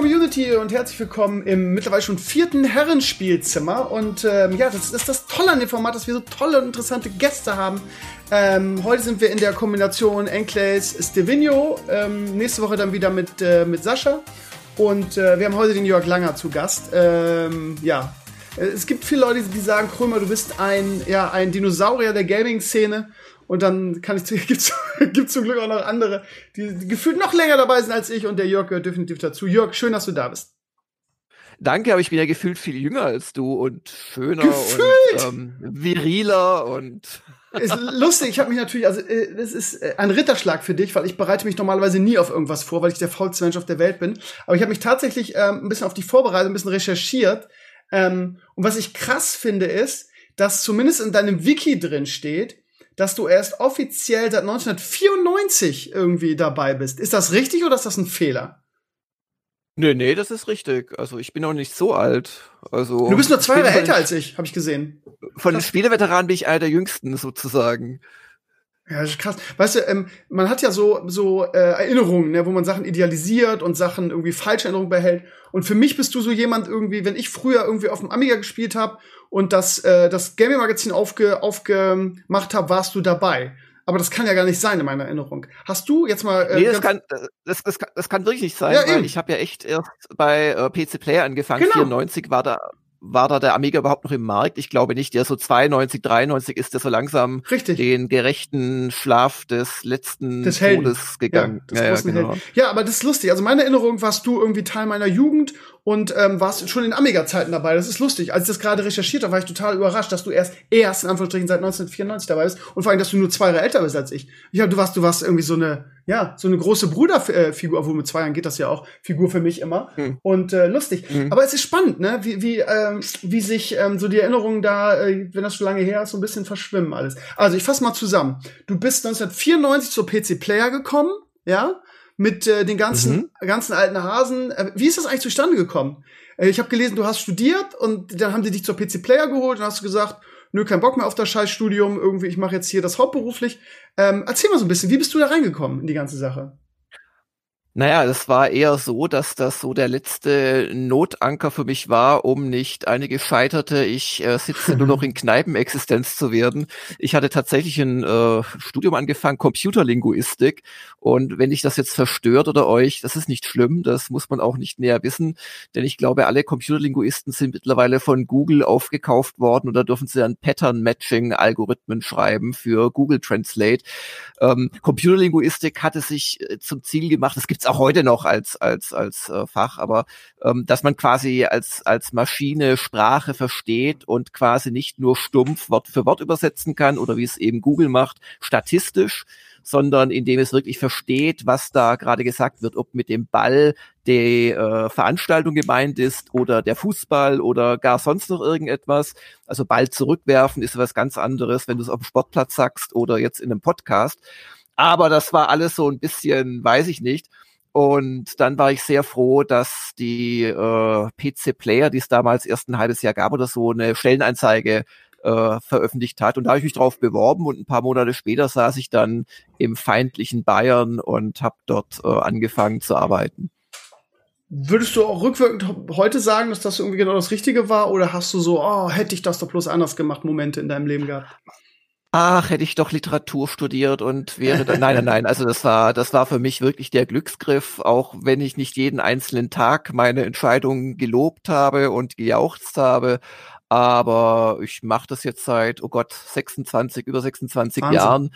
Community und herzlich willkommen im mittlerweile schon vierten Herrenspielzimmer. Und ähm, ja, das ist das Tolle an dem Format, dass wir so tolle und interessante Gäste haben. Ähm, heute sind wir in der Kombination Enclaves Stevino. Ähm, nächste Woche dann wieder mit, äh, mit Sascha. Und äh, wir haben heute den Jörg Langer zu Gast. Ähm, ja, es gibt viele Leute, die sagen, Krömer, du bist ein, ja, ein Dinosaurier der Gaming-Szene. Und dann kann ich gibt's, gibt's zum Glück auch noch andere, die, die gefühlt noch länger dabei sind als ich und der Jörg gehört definitiv dazu. Jörg, schön, dass du da bist. Danke, aber ich bin ja gefühlt viel jünger als du und schöner gefühlt? und ähm, viriler und ist lustig, ich habe mich natürlich, also äh, das ist äh, ein Ritterschlag für dich, weil ich bereite mich normalerweise nie auf irgendwas vor, weil ich der faulste Mensch auf der Welt bin. Aber ich habe mich tatsächlich ähm, ein bisschen auf die vorbereitet, ein bisschen recherchiert. Ähm, und was ich krass finde, ist, dass zumindest in deinem Wiki drin steht, dass du erst offiziell seit 1994 irgendwie dabei bist. Ist das richtig oder ist das ein Fehler? Nee, nee, das ist richtig. Also ich bin noch nicht so alt. Also Du bist nur zwei Jahre älter als ich, habe ich gesehen. Von den Spieleveteranen bin ich einer der jüngsten sozusagen. Ja, das ist krass. Weißt du, ähm, man hat ja so so äh, Erinnerungen, ne, wo man Sachen idealisiert und Sachen irgendwie falsche Erinnerungen behält. Und für mich bist du so jemand irgendwie, wenn ich früher irgendwie auf dem Amiga gespielt habe und das äh, das Gaming Magazin aufge, aufgemacht habe, warst du dabei. Aber das kann ja gar nicht sein in meiner Erinnerung. Hast du jetzt mal äh, Nee, das kann das, das, das kann wirklich nicht sein, Ja, weil eben. ich habe ja echt erst bei äh, PC Player angefangen. Genau. 94 war da war da der Amiga überhaupt noch im Markt? Ich glaube nicht. Der so 92, 93 ist der so langsam richtig den gerechten Schlaf des letzten Des Helden. Todes gegangen. Ja, großen Helden. ja, aber das ist lustig. Also meine Erinnerung warst du irgendwie Teil meiner Jugend und ähm, warst schon in Amiga-Zeiten dabei. Das ist lustig. Als ich das gerade recherchiert habe, war ich total überrascht, dass du erst erst in Anführungsstrichen seit 1994 dabei bist und vor allem, dass du nur zwei Jahre älter bist als ich. Ich hab, du warst, du warst irgendwie so eine, ja, so eine große Bruderfigur, obwohl mit zwei Jahren geht das ja auch, Figur für mich immer. Hm. Und äh, lustig. Mhm. Aber es ist spannend, ne? Wie, wie, ähm, wie sich ähm, so die Erinnerungen da, äh, wenn das schon lange her ist, so ein bisschen verschwimmen alles. Also ich fasse mal zusammen. Du bist 1994 zur PC Player gekommen, ja? Mit äh, den ganzen, ganzen alten Hasen. Äh, wie ist das eigentlich zustande gekommen? Äh, ich habe gelesen, du hast studiert und dann haben die dich zur PC Player geholt und hast du gesagt, nö, kein Bock mehr auf das Scheißstudium, irgendwie, ich mache jetzt hier das hauptberuflich. Ähm, erzähl mal so ein bisschen, wie bist du da reingekommen in die ganze Sache? Naja, das war eher so, dass das so der letzte Notanker für mich war, um nicht eine gescheiterte, ich äh, sitze nur noch in Kneipenexistenz zu werden. Ich hatte tatsächlich ein äh, Studium angefangen, Computerlinguistik. Und wenn ich das jetzt verstört oder euch, das ist nicht schlimm, das muss man auch nicht näher wissen, denn ich glaube, alle Computerlinguisten sind mittlerweile von Google aufgekauft worden da dürfen sie dann Pattern-Matching-Algorithmen schreiben für Google Translate. Ähm, Computerlinguistik hatte sich äh, zum Ziel gemacht, das gibt's auch heute noch als als als äh, Fach, aber ähm, dass man quasi als als Maschine Sprache versteht und quasi nicht nur stumpf Wort für Wort übersetzen kann oder wie es eben Google macht, statistisch, sondern indem es wirklich versteht, was da gerade gesagt wird, ob mit dem Ball die äh, Veranstaltung gemeint ist oder der Fußball oder gar sonst noch irgendetwas. Also Ball zurückwerfen ist was ganz anderes, wenn du es auf dem Sportplatz sagst oder jetzt in einem Podcast. Aber das war alles so ein bisschen, weiß ich nicht. Und dann war ich sehr froh, dass die äh, PC Player, die es damals erst ein halbes Jahr gab oder so, eine Stellenanzeige äh, veröffentlicht hat. Und da habe ich mich drauf beworben und ein paar Monate später saß ich dann im feindlichen Bayern und habe dort äh, angefangen zu arbeiten. Würdest du auch rückwirkend heute sagen, dass das irgendwie genau das Richtige war? Oder hast du so, oh, hätte ich das doch bloß anders gemacht, Momente in deinem Leben gehabt? Ach, hätte ich doch Literatur studiert und wäre dann, nein, nein, nein, also das war, das war für mich wirklich der Glücksgriff, auch wenn ich nicht jeden einzelnen Tag meine Entscheidungen gelobt habe und gejauchzt habe, aber ich mache das jetzt seit, oh Gott, 26, über 26 Wahnsinn. Jahren,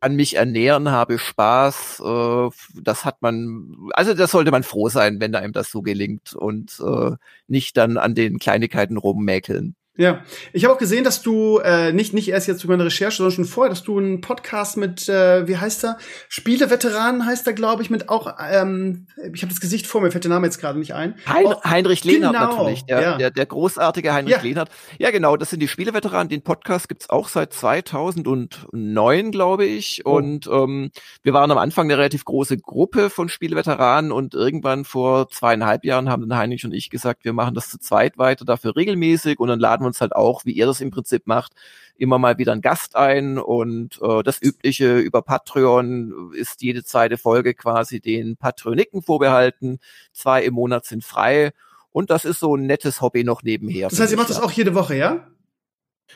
kann mich ernähren, habe Spaß, äh, das hat man, also das sollte man froh sein, wenn einem das so gelingt und äh, nicht dann an den Kleinigkeiten rummäkeln. Ja, ich habe auch gesehen, dass du äh, nicht nicht erst jetzt über eine Recherche, sondern schon vorher, dass du einen Podcast mit, äh, wie heißt er, Spieleveteranen heißt er, glaube ich, mit auch, ähm, ich habe das Gesicht vor mir, fällt der Name jetzt gerade nicht ein. Hein Auch- Heinrich Lehnhardt genau, natürlich, der, ja. der, der großartige Heinrich Ja. Lehnhardt. Ja, genau, das sind die Spieleveteranen. Den Podcast gibt's auch seit 2009, glaube ich. Oh. Und ähm, wir waren am Anfang eine relativ große Gruppe von Spieleveteranen und irgendwann vor zweieinhalb Jahren haben dann Heinrich und ich gesagt, wir machen das zu zweit weiter, dafür regelmäßig und dann laden wir uns halt auch, wie ihr das im Prinzip macht, immer mal wieder einen Gast ein und äh, das Übliche über Patreon ist jede zweite Folge quasi den Patroniken vorbehalten. Zwei im Monat sind frei und das ist so ein nettes Hobby noch nebenher. Das heißt, ihr macht das auch jede Woche, ja?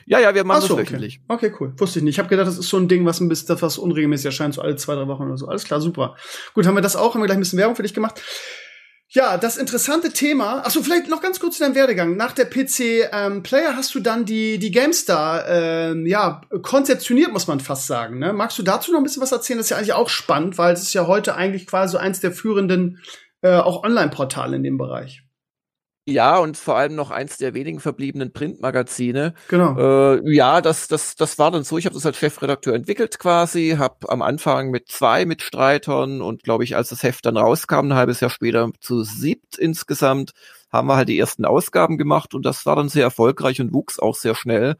Ja, ja, wir machen so, das wöchentlich. Okay. okay, cool. Wusste ich nicht. Ich habe gedacht, das ist so ein Ding, was ein bisschen, was unregelmäßig erscheint, so alle zwei, drei Wochen oder so. Alles klar, super. Gut, haben wir das auch, haben wir gleich ein bisschen Werbung für dich gemacht. Ja, das interessante Thema. Achso, vielleicht noch ganz kurz zu deinem Werdegang. Nach der PC ähm, Player hast du dann die die GameStar ähm, ja konzeptioniert, muss man fast sagen. Ne? Magst du dazu noch ein bisschen was erzählen? Das ist ja eigentlich auch spannend, weil es ist ja heute eigentlich quasi so eins der führenden äh, auch Online-Portale in dem Bereich. Ja, und vor allem noch eins der wenigen verbliebenen Printmagazine. Genau. Äh, ja, das, das, das war dann so. Ich habe das als Chefredakteur entwickelt quasi, habe am Anfang mit zwei Mitstreitern und glaube ich, als das Heft dann rauskam, ein halbes Jahr später zu siebt insgesamt, haben wir halt die ersten Ausgaben gemacht und das war dann sehr erfolgreich und wuchs auch sehr schnell.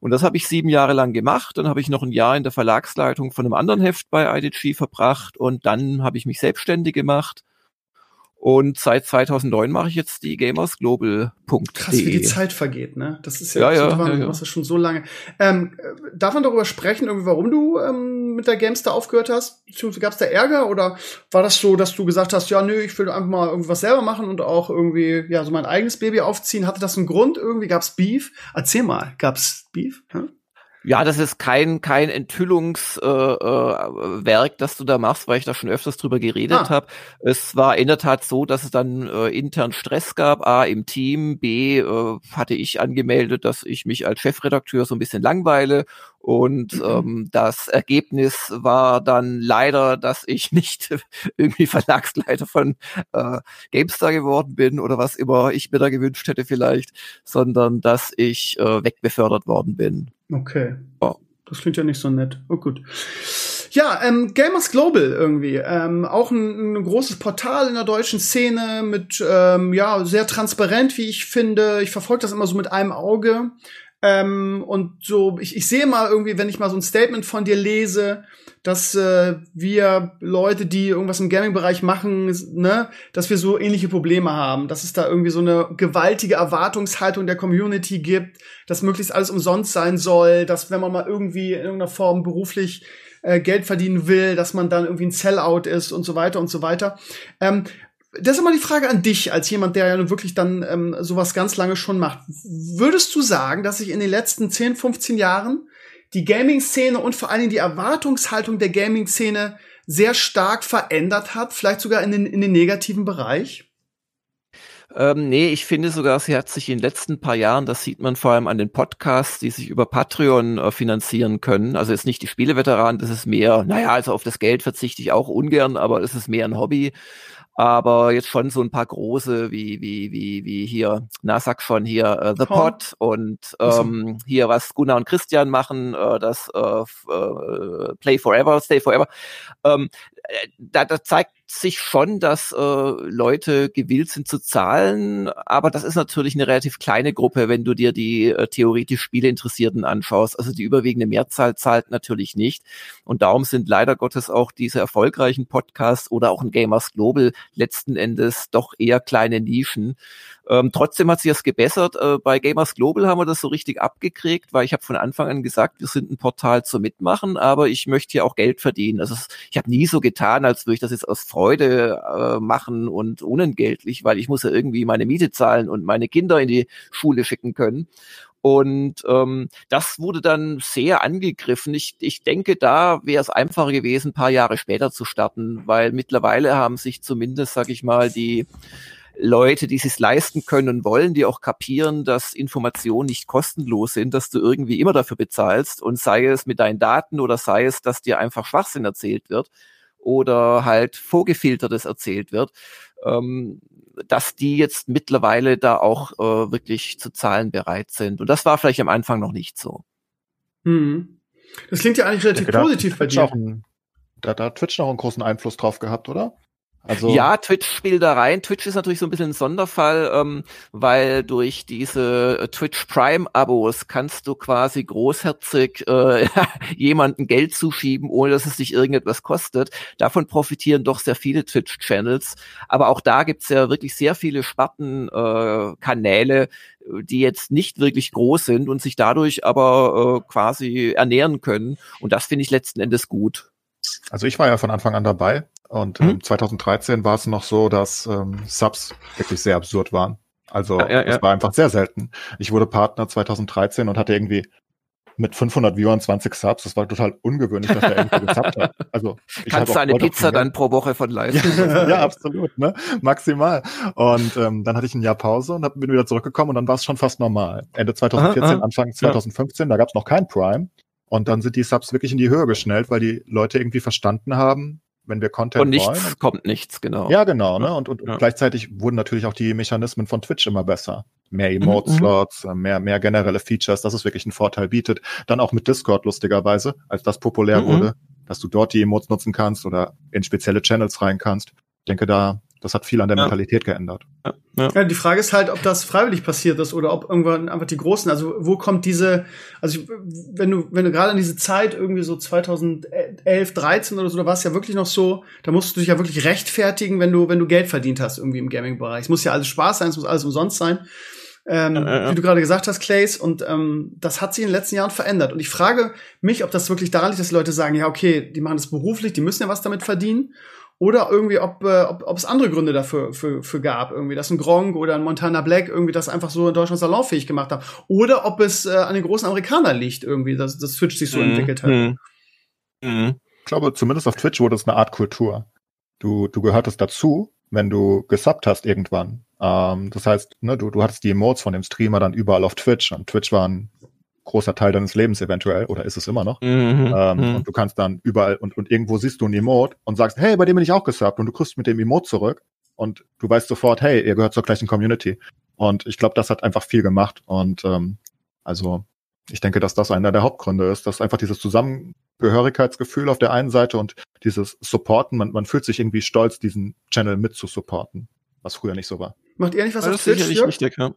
Und das habe ich sieben Jahre lang gemacht. Dann habe ich noch ein Jahr in der Verlagsleitung von einem anderen Heft bei IDG verbracht und dann habe ich mich selbstständig gemacht und seit 2009 mache ich jetzt die gamersglobal.de. Krass, wie die Zeit vergeht, ne? Das ist ja, ja, ja, ja, ja. das schon so lange. Ähm, darf man darüber sprechen, irgendwie, warum du ähm, mit der Gamester aufgehört hast? Beziehungsweise gab es da Ärger oder war das so, dass du gesagt hast, ja, nö, ich will einfach mal irgendwas selber machen und auch irgendwie, ja, so mein eigenes Baby aufziehen? Hatte das einen Grund irgendwie? Gab's Beef? Erzähl mal, gab's Beef? Hm? Ja, das ist kein kein Enthüllungswerk, äh, äh, das du da machst, weil ich da schon öfters drüber geredet ah. habe. Es war in der Tat so, dass es dann äh, intern Stress gab, a im Team, b äh, hatte ich angemeldet, dass ich mich als Chefredakteur so ein bisschen langweile und mhm. ähm, das Ergebnis war dann leider, dass ich nicht irgendwie Verlagsleiter von äh, GameStar geworden bin oder was immer ich mir da gewünscht hätte vielleicht, sondern dass ich äh, wegbefördert worden bin. Okay. Oh. Das klingt ja nicht so nett. Oh gut. Ja, ähm, Gamers Global irgendwie. Ähm, auch ein, ein großes Portal in der deutschen Szene mit, ähm, ja, sehr transparent, wie ich finde. Ich verfolge das immer so mit einem Auge. Ähm, und so, ich, ich sehe mal irgendwie, wenn ich mal so ein Statement von dir lese, dass äh, wir Leute, die irgendwas im Gaming-Bereich machen, ne, dass wir so ähnliche Probleme haben, dass es da irgendwie so eine gewaltige Erwartungshaltung der Community gibt, dass möglichst alles umsonst sein soll, dass wenn man mal irgendwie in irgendeiner Form beruflich äh, Geld verdienen will, dass man dann irgendwie ein Sellout ist und so weiter und so weiter. Ähm, das ist immer die Frage an dich, als jemand, der ja wirklich dann ähm, sowas ganz lange schon macht. Würdest du sagen, dass sich in den letzten 10, 15 Jahren die Gaming-Szene und vor allen Dingen die Erwartungshaltung der Gaming-Szene sehr stark verändert hat, vielleicht sogar in den, in den negativen Bereich? Ähm, nee, ich finde sogar, sie hat sich in den letzten paar Jahren, das sieht man vor allem an den Podcasts, die sich über Patreon äh, finanzieren können. Also jetzt nicht die Spieleveteranen, das ist mehr, naja, also auf das Geld verzichte ich auch ungern, aber es ist mehr ein Hobby aber jetzt schon so ein paar große wie wie wie wie hier, na sag schon hier äh, The Pot und ähm, hier was Gunnar und Christian machen, äh, das äh, äh, Play Forever, Stay Forever. Ähm, äh, da, da zeigt sich schon, dass äh, Leute gewillt sind zu zahlen, aber das ist natürlich eine relativ kleine Gruppe, wenn du dir die äh, theoretisch Spieleinteressierten anschaust. Also die überwiegende Mehrzahl zahlt natürlich nicht. Und darum sind leider Gottes auch diese erfolgreichen Podcasts oder auch ein Gamers Global letzten Endes doch eher kleine Nischen. Ähm, trotzdem hat sich das gebessert. Äh, bei Gamers Global haben wir das so richtig abgekriegt, weil ich habe von Anfang an gesagt, wir sind ein Portal zum Mitmachen, aber ich möchte hier auch Geld verdienen. Also ich habe nie so getan, als würde ich das jetzt aus Freude äh, machen und unentgeltlich, weil ich muss ja irgendwie meine Miete zahlen und meine Kinder in die Schule schicken können. Und ähm, das wurde dann sehr angegriffen. Ich, ich denke, da wäre es einfacher gewesen, ein paar Jahre später zu starten, weil mittlerweile haben sich zumindest, sag ich mal, die Leute, die es leisten können und wollen, die auch kapieren, dass Informationen nicht kostenlos sind, dass du irgendwie immer dafür bezahlst und sei es mit deinen Daten oder sei es, dass dir einfach Schwachsinn erzählt wird oder halt vorgefiltertes erzählt wird, ähm, dass die jetzt mittlerweile da auch äh, wirklich zu zahlen bereit sind. Und das war vielleicht am Anfang noch nicht so. Hm. Das klingt ja eigentlich relativ ja, positiv bei dir. Da, da hat Twitch noch einen großen Einfluss drauf gehabt, oder? Also ja, Twitch spielt da rein. Twitch ist natürlich so ein bisschen ein Sonderfall, ähm, weil durch diese äh, Twitch Prime-Abos kannst du quasi großherzig äh, jemanden Geld zuschieben, ohne dass es dich irgendetwas kostet. Davon profitieren doch sehr viele Twitch-Channels. Aber auch da gibt's ja wirklich sehr viele Spartenkanäle, äh, die jetzt nicht wirklich groß sind und sich dadurch aber äh, quasi ernähren können. Und das finde ich letzten Endes gut. Also ich war ja von Anfang an dabei und hm? 2013 war es noch so, dass ähm, Subs wirklich sehr absurd waren. Also ja, ja, es ja. war einfach sehr selten. Ich wurde Partner 2013 und hatte irgendwie mit 500 Viewern 20 Subs. Das war total ungewöhnlich, dass er irgendwie gesubbt hat. Also ich kannst du eine Pizza dann pro Woche von leisten. ja, ja, absolut, ne, maximal. Und ähm, dann hatte ich ein Jahr Pause und hab, bin wieder zurückgekommen und dann war es schon fast normal. Ende 2014, aha, aha. Anfang 2015, da gab es noch kein Prime. Und dann sind die Subs wirklich in die Höhe geschnellt, weil die Leute irgendwie verstanden haben, wenn wir Content und nichts wollen. kommt nichts, genau. Ja, genau, ne? Und, und, ja. gleichzeitig wurden natürlich auch die Mechanismen von Twitch immer besser. Mehr mhm, Emote-Slots, mhm. mehr, mehr generelle Features, dass es wirklich einen Vorteil bietet. Dann auch mit Discord, lustigerweise, als das populär mhm. wurde, dass du dort die Emotes nutzen kannst oder in spezielle Channels rein kannst. Ich denke, da das hat viel an der ja. Mentalität geändert. Ja, ja. ja, die Frage ist halt, ob das freiwillig passiert ist oder ob irgendwann einfach die Großen, also wo kommt diese, also wenn du, wenn du gerade in diese Zeit irgendwie so 2011, 13 oder so, da war es ja wirklich noch so, da musst du dich ja wirklich rechtfertigen, wenn du, wenn du Geld verdient hast irgendwie im Gaming-Bereich. Es muss ja alles Spaß sein, es muss alles umsonst sein. Ähm, ja, wie du gerade gesagt hast, Clays, und ähm, das hat sich in den letzten Jahren verändert. Und ich frage mich, ob das wirklich daran liegt, dass die Leute sagen, ja, okay, die machen das beruflich, die müssen ja was damit verdienen, oder irgendwie, ob, äh, ob, ob es andere Gründe dafür für, für gab, irgendwie, dass ein Gronk oder ein Montana Black irgendwie das einfach so in Deutschland salonfähig gemacht haben. Oder ob es äh, an den großen Amerikanern liegt, irgendwie, dass das Twitch sich so mhm. entwickelt hat. Mhm. Mhm. Ich glaube, zumindest auf Twitch wurde es eine Art Kultur. Du, du gehörtest dazu, wenn du gesubbt hast irgendwann. Ähm, das heißt, ne, du, du hattest die Emotes von dem Streamer dann überall auf Twitch und Twitch war ein großer Teil deines Lebens eventuell, oder ist es immer noch. Mhm, ähm, mhm. Und du kannst dann überall und, und irgendwo siehst du ein Emote und sagst, hey, bei dem bin ich auch gesubbt und du kriegst mit dem Emote zurück und du weißt sofort, hey, ihr gehört zur gleichen Community. Und ich glaube, das hat einfach viel gemacht. Und ähm, also ich denke, dass das einer der Hauptgründe ist, dass einfach dieses Zusammengehörigkeitsgefühl auf der einen Seite und dieses Supporten, man, man fühlt sich irgendwie stolz, diesen Channel mit zu supporten, was früher nicht so war. Macht ihr nicht was also auf Twitch? Das ist sicherlich wichtig, ja.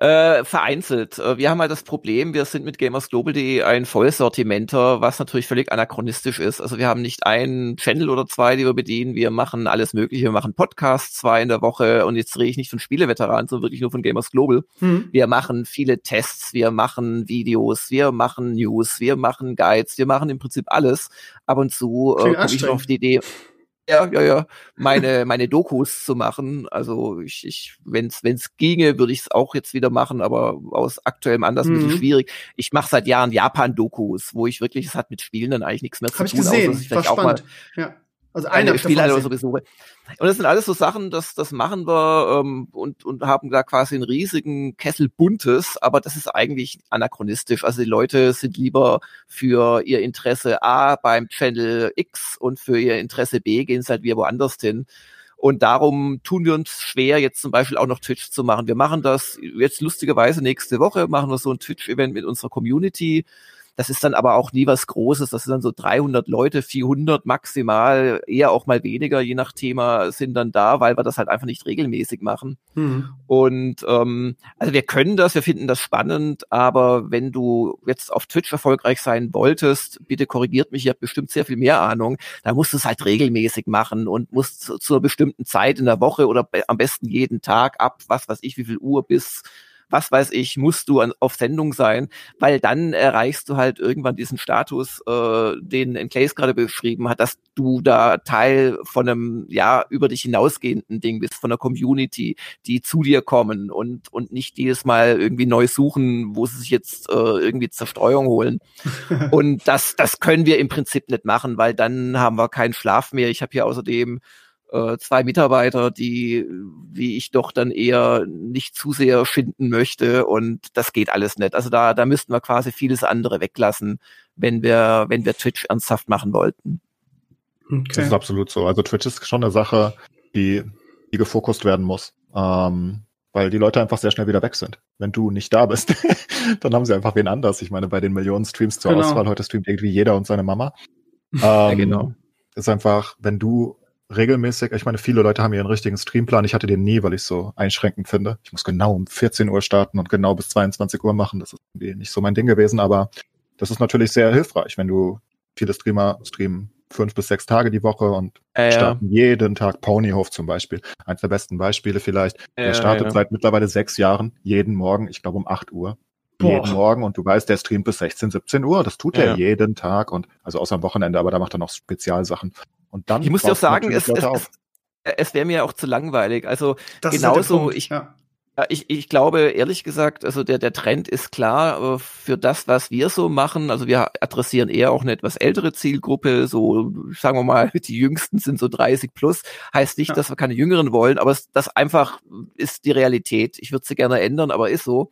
Äh, vereinzelt. Äh, wir haben halt das Problem, wir sind mit gamersglobal.de ein Vollsortimenter, was natürlich völlig anachronistisch ist. Also wir haben nicht einen Channel oder zwei, die wir bedienen. Wir machen alles Mögliche. Wir machen Podcasts zwei in der Woche und jetzt rede ich nicht von Spieleveteranen, sondern wirklich nur von Gamers Global. Mhm. Wir machen viele Tests, wir machen Videos, wir machen News, wir machen Guides, wir machen im Prinzip alles. Ab und zu äh, komme ich noch auf die Idee, ja, ja, ja, meine, meine Dokus zu machen. Also ich, ich wenn es ginge, würde ich es auch jetzt wieder machen, aber aus aktuellem Anlass mhm. ein bisschen mhm. schwierig. Ich mache seit Jahren Japan-Dokus, wo ich wirklich, es hat mit Spielen dann eigentlich nichts mehr zu Hab tun. Hab ich gesehen, außer, ich war spannend. Ja. Also eine Spiel halt so besuche. Und das sind alles so Sachen, das, das machen wir ähm, und, und haben da quasi einen riesigen Kessel Buntes, aber das ist eigentlich anachronistisch. Also die Leute sind lieber für ihr Interesse A beim Channel X und für ihr Interesse B gehen es halt wir woanders hin. Und darum tun wir uns schwer, jetzt zum Beispiel auch noch Twitch zu machen. Wir machen das jetzt lustigerweise nächste Woche, machen wir so ein Twitch-Event mit unserer Community das ist dann aber auch nie was Großes. Das sind dann so 300 Leute, 400 maximal, eher auch mal weniger, je nach Thema, sind dann da, weil wir das halt einfach nicht regelmäßig machen. Mhm. Und ähm, also wir können das, wir finden das spannend, aber wenn du jetzt auf Twitch erfolgreich sein wolltest, bitte korrigiert mich, ihr habt bestimmt sehr viel mehr Ahnung, da musst du es halt regelmäßig machen und musst zu, zu einer bestimmten Zeit in der Woche oder be am besten jeden Tag ab, was weiß ich, wie viel Uhr bis was weiß ich, musst du an, auf Sendung sein, weil dann erreichst du halt irgendwann diesen Status, äh, den Enclaves gerade beschrieben hat, dass du da Teil von einem, ja, über dich hinausgehenden Ding bist, von einer Community, die zu dir kommen und, und nicht jedes Mal irgendwie neu suchen, wo sie sich jetzt äh, irgendwie Zerstreuung holen. und das, das können wir im Prinzip nicht machen, weil dann haben wir keinen Schlaf mehr. Ich habe hier außerdem äh, zwei Mitarbeiter, die, wie ich doch dann eher nicht zu sehr schinden möchte und das geht alles nicht. Also da, da müssten wir quasi vieles andere weglassen, wenn wir, wenn wir Twitch ernsthaft machen wollten. Okay. Das ist absolut so. Also Twitch ist schon eine Sache, die, die gefokust werden muss. Ähm, weil die Leute einfach sehr schnell wieder weg sind. Wenn du nicht da bist, dann haben sie einfach wen anders. Ich meine, bei den Millionen Streams zur genau. Auswahl, heute streamt irgendwie jeder und seine Mama. Ähm, ja, genau. Ist einfach, wenn du regelmäßig, ich meine, viele Leute haben ihren richtigen Streamplan. Ich hatte den nie, weil ich so einschränkend finde. Ich muss genau um 14 Uhr starten und genau bis 22 Uhr machen. Das ist irgendwie nicht so mein Ding gewesen, aber das ist natürlich sehr hilfreich, wenn du viele Streamer streamen fünf bis sechs Tage die Woche und äh, starten ja. jeden Tag Ponyhof zum Beispiel. Eins der besten Beispiele vielleicht. Äh, der startet ja. seit mittlerweile sechs Jahren jeden Morgen, ich glaube um acht Uhr. Boah. Jeden Morgen und du weißt, der streamt bis 16, 17 Uhr. Das tut ja. er jeden Tag und also außer am Wochenende, aber da macht er noch Spezialsachen. Und dann ich muss dir auch sagen, es, es, es, es wäre mir auch zu langweilig. Also das genauso, halt ich, ja. ich, ich glaube ehrlich gesagt, also der, der Trend ist klar für das, was wir so machen. Also wir adressieren eher auch eine etwas ältere Zielgruppe, so sagen wir mal, die Jüngsten sind so 30 plus. Heißt nicht, ja. dass wir keine Jüngeren wollen, aber das einfach ist die Realität. Ich würde sie gerne ändern, aber ist so.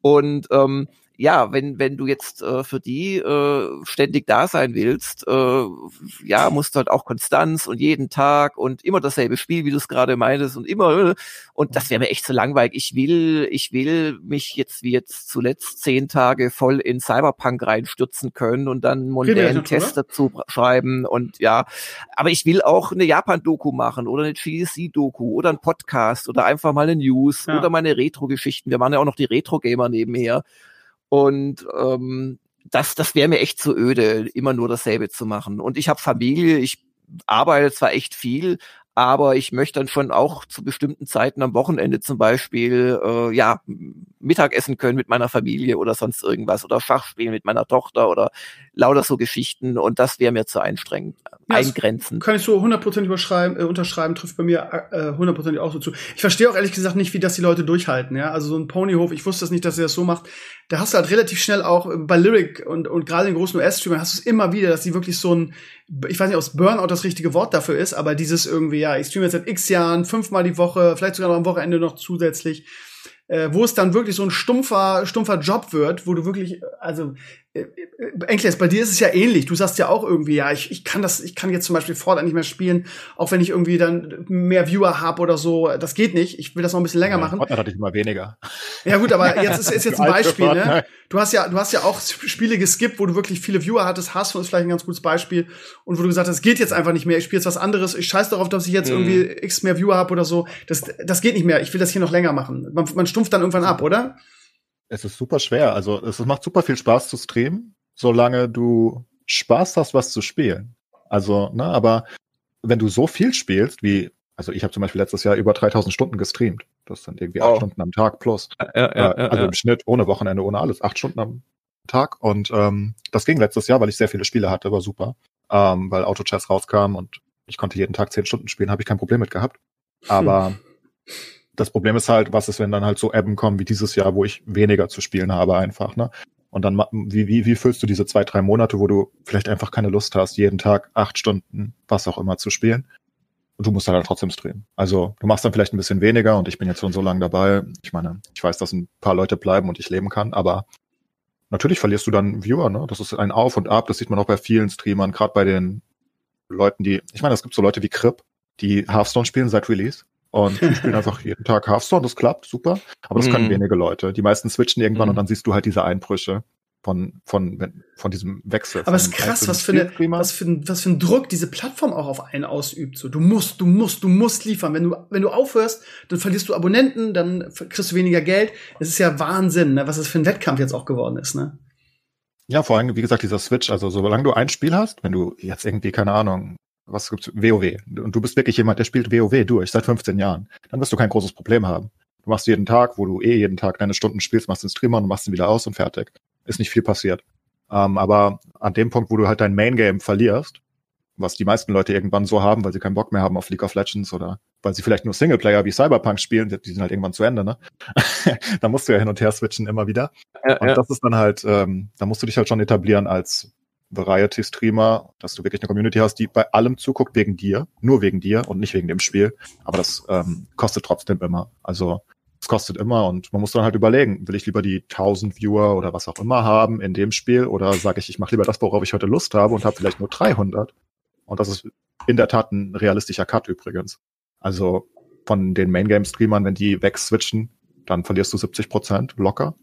Und ähm, ja, wenn, wenn du jetzt äh, für die äh, ständig da sein willst, äh, ja, musst du halt auch Konstanz und jeden Tag und immer dasselbe Spiel, wie du es gerade meintest und immer, und das wäre mir echt zu langweilig. Ich will, ich will mich jetzt wie jetzt zuletzt zehn Tage voll in Cyberpunk reinstürzen können und dann mondänen Test dazu schreiben und ja, aber ich will auch eine Japan-Doku machen oder eine GSC-Doku oder ein Podcast oder einfach mal eine News ja. oder meine Retro-Geschichten. Wir machen ja auch noch die Retro-Gamer nebenher. Und ähm, das, das wäre mir echt zu öde, immer nur dasselbe zu machen. Und ich habe Familie, ich arbeite zwar echt viel, aber ich möchte dann schon auch zu bestimmten Zeiten am Wochenende zum Beispiel äh, ja Mittagessen können mit meiner Familie oder sonst irgendwas oder Schach spielen mit meiner Tochter oder lauter so Geschichten und das wäre mir zu einstrengend, ja, eingrenzen. Kann ich so 100% überschreiben, äh, unterschreiben, trifft bei mir äh, hundertprozentig äh, auch so zu. Ich verstehe auch ehrlich gesagt nicht, wie das die Leute durchhalten, ja. Also so ein Ponyhof, ich wusste das nicht, dass er das so macht. Da hast du halt relativ schnell auch bei Lyric und, und gerade in großen US-Streamern hast du es immer wieder, dass die wirklich so ein, ich weiß nicht, ob Burnout das richtige Wort dafür ist, aber dieses irgendwie, ja, ich streame jetzt seit x Jahren, fünfmal die Woche, vielleicht sogar noch am Wochenende noch zusätzlich äh, wo es dann wirklich so ein stumpfer, stumpfer Job wird, wo du wirklich, also äh, äh, Enkles, bei dir ist es ja ähnlich. Du sagst ja auch irgendwie, ja, ich, ich kann das, ich kann jetzt zum Beispiel Fortnite nicht mehr spielen, auch wenn ich irgendwie dann mehr Viewer habe oder so. Das geht nicht. Ich will das noch ein bisschen länger ja, machen. Fortnite hatte ich immer weniger. Ja gut, aber jetzt ist, ist jetzt ein Beispiel, ne? Du hast ja, du hast ja auch Spiele geskippt, wo du wirklich viele Viewer hattest. Hast ist vielleicht ein ganz gutes Beispiel. Und wo du gesagt hast, es geht jetzt einfach nicht mehr. Ich spiele jetzt was anderes. Ich scheiß darauf, dass ich jetzt mhm. irgendwie x mehr Viewer habe oder so. Das, das geht nicht mehr. Ich will das hier noch länger machen. Man, man stumpft dann irgendwann ab, oder? Es ist super schwer. Also es macht super viel Spaß zu streamen, solange du Spaß hast, was zu spielen. Also, ne, aber wenn du so viel spielst, wie, also ich habe zum Beispiel letztes Jahr über 3000 Stunden gestreamt. Das sind irgendwie acht oh. Stunden am Tag plus. Ja, ja, ja, also im Schnitt ohne Wochenende, ohne alles, acht Stunden am Tag. Und ähm, das ging letztes Jahr, weil ich sehr viele Spiele hatte, war super. Ähm, weil Auto Chess rauskam und ich konnte jeden Tag zehn Stunden spielen, habe ich kein Problem mit gehabt. Aber hm. Das Problem ist halt, was ist, wenn dann halt so Ebben kommen wie dieses Jahr, wo ich weniger zu spielen habe einfach, ne? Und dann, wie, wie, wie füllst du diese zwei, drei Monate, wo du vielleicht einfach keine Lust hast, jeden Tag acht Stunden, was auch immer, zu spielen? Und du musst dann halt trotzdem streamen. Also, du machst dann vielleicht ein bisschen weniger und ich bin jetzt schon so lange dabei. Ich meine, ich weiß, dass ein paar Leute bleiben und ich leben kann, aber natürlich verlierst du dann Viewer, ne? Das ist ein Auf und Ab, das sieht man auch bei vielen Streamern, gerade bei den Leuten, die, ich meine, es gibt so Leute wie Crip, die Hearthstone spielen seit Release und die spielen einfach jeden Tag Hearthstone, das klappt, super. Aber das können mhm. wenige Leute. Die meisten switchen irgendwann mm. und dann siehst du halt diese Einbrüche von, von, von diesem Wechsel. Aber es ist krass, was für, eine, was, für ein, was für ein Druck diese Plattform auch auf einen ausübt. So, du musst, du musst, du musst liefern. Wenn du, wenn du aufhörst, dann verlierst du Abonnenten, dann kriegst du weniger Geld. Es ist ja Wahnsinn, ne, was das für ein Wettkampf jetzt auch geworden ist, ne? Ja, vor allem, wie gesagt, dieser Switch. Also, solange du ein Spiel hast, wenn du jetzt irgendwie, keine Ahnung, was gibt's, WoW. Und du bist wirklich jemand, der spielt WoW durch seit 15 Jahren. Dann wirst du kein großes Problem haben. Du machst jeden Tag, wo du eh jeden Tag deine Stunden spielst, machst den Streamer und machst ihn wieder aus und fertig. Ist nicht viel passiert. Ähm, aber an dem Punkt, wo du halt dein Main Game verlierst, was die meisten Leute irgendwann so haben, weil sie keinen Bock mehr haben auf League of Legends oder weil sie vielleicht nur Singleplayer wie Cyberpunk spielen, die sind halt irgendwann zu Ende, ne? da musst du ja hin und her switchen immer wieder. Ja, und ja. das ist dann halt, ähm, da musst du dich halt schon etablieren als Variety-Streamer, dass du wirklich eine Community hast, die bei allem zuguckt wegen dir, nur wegen dir und nicht wegen dem Spiel. Aber das ähm, kostet trotzdem immer. Also es kostet immer und man muss dann halt überlegen, will ich lieber die 1000 Viewer oder was auch immer haben in dem Spiel oder sage ich, ich mache lieber das, worauf ich heute Lust habe und habe vielleicht nur 300. Und das ist in der Tat ein realistischer Cut übrigens. Also von den Main Game Streamern, wenn die wegswitchen, dann verlierst du 70 Prozent locker.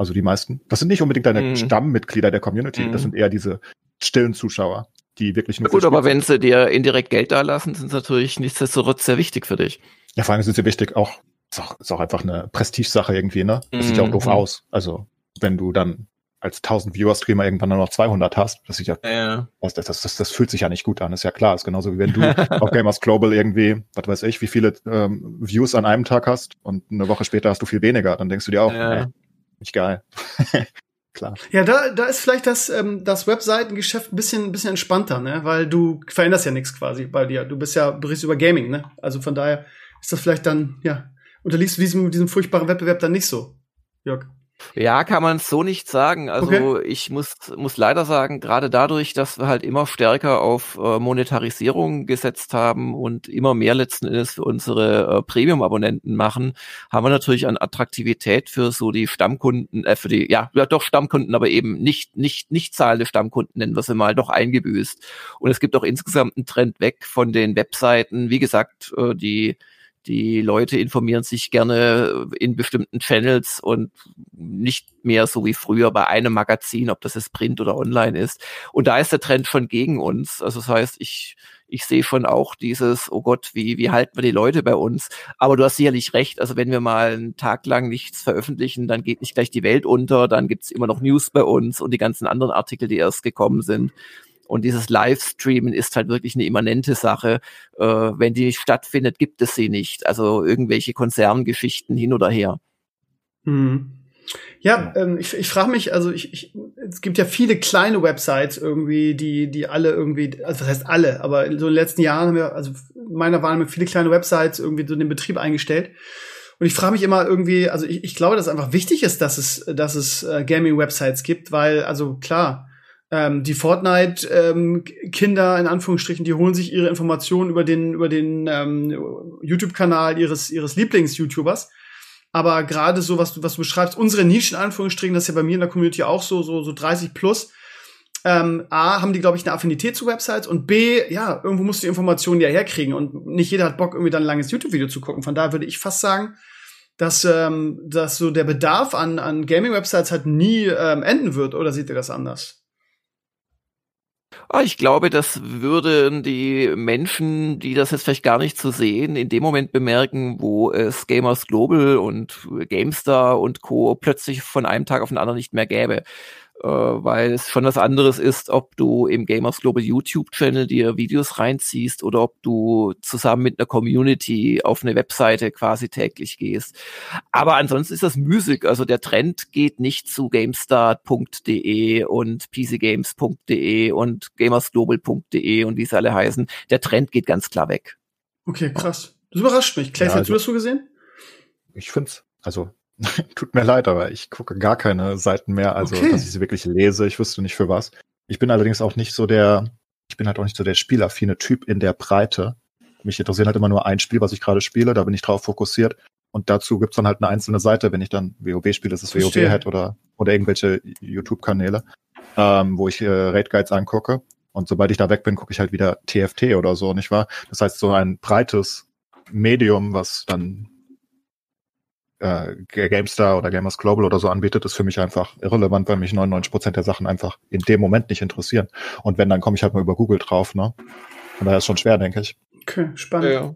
Also die meisten. Das sind nicht unbedingt deine mhm. Stammmitglieder der Community, mhm. das sind eher diese stillen Zuschauer. die wirklich nur. Gut, aber wenn sie dir indirekt Geld da lassen, sind sie natürlich nichtsdestotrotz sehr wichtig für dich. Ja, vor allem sind sie wichtig auch, ist auch, ist auch einfach eine Prestigesache irgendwie, ne? Das mhm. sieht ja auch doof mhm. aus. Also, wenn du dann als 1000 Viewer-Streamer irgendwann nur noch 200 hast, das sieht ja, ja. Das, das, das, das fühlt sich ja nicht gut an, ist ja klar. ist genauso wie wenn du auf Gamers Global irgendwie, was weiß ich, wie viele ähm, Views an einem Tag hast und eine Woche später hast du viel weniger, dann denkst du dir auch, ja. ey, nicht geil. klar. Ja, da, da ist vielleicht das, ähm, das Webseitengeschäft ein bisschen, ein bisschen entspannter, ne? Weil du veränderst ja nichts quasi bei dir. Du bist ja, berichtest über Gaming, ne? Also von daher ist das vielleicht dann, ja, unterliegst du diesem, diesem furchtbaren Wettbewerb dann nicht so, Jörg. Ja, kann man so nicht sagen. Also okay. ich muss, muss leider sagen, gerade dadurch, dass wir halt immer stärker auf äh, Monetarisierung gesetzt haben und immer mehr letzten Endes für unsere äh, Premium-Abonnenten machen, haben wir natürlich an Attraktivität für so die Stammkunden, äh, für die, ja, ja doch Stammkunden, aber eben nicht, nicht, nicht zahlende Stammkunden, nennen wir sie mal, doch eingebüßt. Und es gibt auch insgesamt einen Trend weg von den Webseiten. Wie gesagt, äh, die die Leute informieren sich gerne in bestimmten Channels und nicht mehr so wie früher bei einem Magazin, ob das jetzt Print oder online ist. Und da ist der Trend schon gegen uns. Also das heißt, ich, ich sehe schon auch dieses, oh Gott, wie, wie halten wir die Leute bei uns? Aber du hast sicherlich recht. Also wenn wir mal einen Tag lang nichts veröffentlichen, dann geht nicht gleich die Welt unter, dann gibt's immer noch News bei uns und die ganzen anderen Artikel, die erst gekommen sind. Und dieses Livestreamen ist halt wirklich eine immanente Sache. Äh, wenn die nicht stattfindet, gibt es sie nicht. Also irgendwelche Konzerngeschichten hin oder her. Mhm. Ja, ähm, ich, ich frage mich, also ich, ich, es gibt ja viele kleine Websites irgendwie, die, die alle irgendwie, also was heißt alle, aber in so den letzten Jahren haben wir, also meiner waren viele kleine Websites irgendwie so den Betrieb eingestellt. Und ich frage mich immer irgendwie, also ich, ich glaube, dass es einfach wichtig ist, dass es, dass es äh, Gaming-Websites gibt, weil, also klar, ähm, die Fortnite-Kinder ähm, in Anführungsstrichen, die holen sich ihre Informationen über den über den ähm, YouTube-Kanal ihres ihres Lieblings-YouTubers. Aber gerade so, was du was du beschreibst, unsere Nischen in Anführungsstrichen, das ist ja bei mir in der Community auch so so so 30 plus. Ähm, A, haben die, glaube ich, eine Affinität zu Websites und B, ja, irgendwo musst du die Informationen ja herkriegen und nicht jeder hat Bock, irgendwie dann ein langes YouTube-Video zu gucken. Von daher würde ich fast sagen, dass, ähm, dass so der Bedarf an, an Gaming-Websites halt nie ähm, enden wird, oder seht ihr das anders? Ah, ich glaube, das würden die Menschen, die das jetzt vielleicht gar nicht so sehen, in dem Moment bemerken, wo es Gamers Global und GameStar und Co. plötzlich von einem Tag auf den anderen nicht mehr gäbe weil es schon was anderes ist, ob du im Gamers Global YouTube-Channel dir Videos reinziehst oder ob du zusammen mit einer Community auf eine Webseite quasi täglich gehst. Aber ansonsten ist das Musik. Also der Trend geht nicht zu GameStart.de und PCGames.de und GamersGlobal.de und wie sie alle heißen. Der Trend geht ganz klar weg. Okay, krass. Das überrascht mich. Clay, ja, also, hast du das so gesehen? Ich find's, also Tut mir leid, aber ich gucke gar keine Seiten mehr, also okay. dass ich sie wirklich lese. Ich wüsste nicht für was. Ich bin allerdings auch nicht so der, ich bin halt auch nicht so der spielaffine Typ in der Breite. Mich interessiert halt immer nur ein Spiel, was ich gerade spiele, da bin ich drauf fokussiert. Und dazu gibt's dann halt eine einzelne Seite, wenn ich dann WoW spiele, ist es WoW-Head oder, oder irgendwelche YouTube-Kanäle, ähm, wo ich äh, Raid Guides angucke. Und sobald ich da weg bin, gucke ich halt wieder TFT oder so, nicht wahr? Das heißt, so ein breites Medium, was dann äh, GameStar oder Gamers Global oder so anbietet, ist für mich einfach irrelevant, weil mich 99 Prozent der Sachen einfach in dem Moment nicht interessieren. Und wenn, dann komme ich halt mal über Google drauf, ne? Von daher ist schon schwer, denke ich. Okay, spannend. Ja.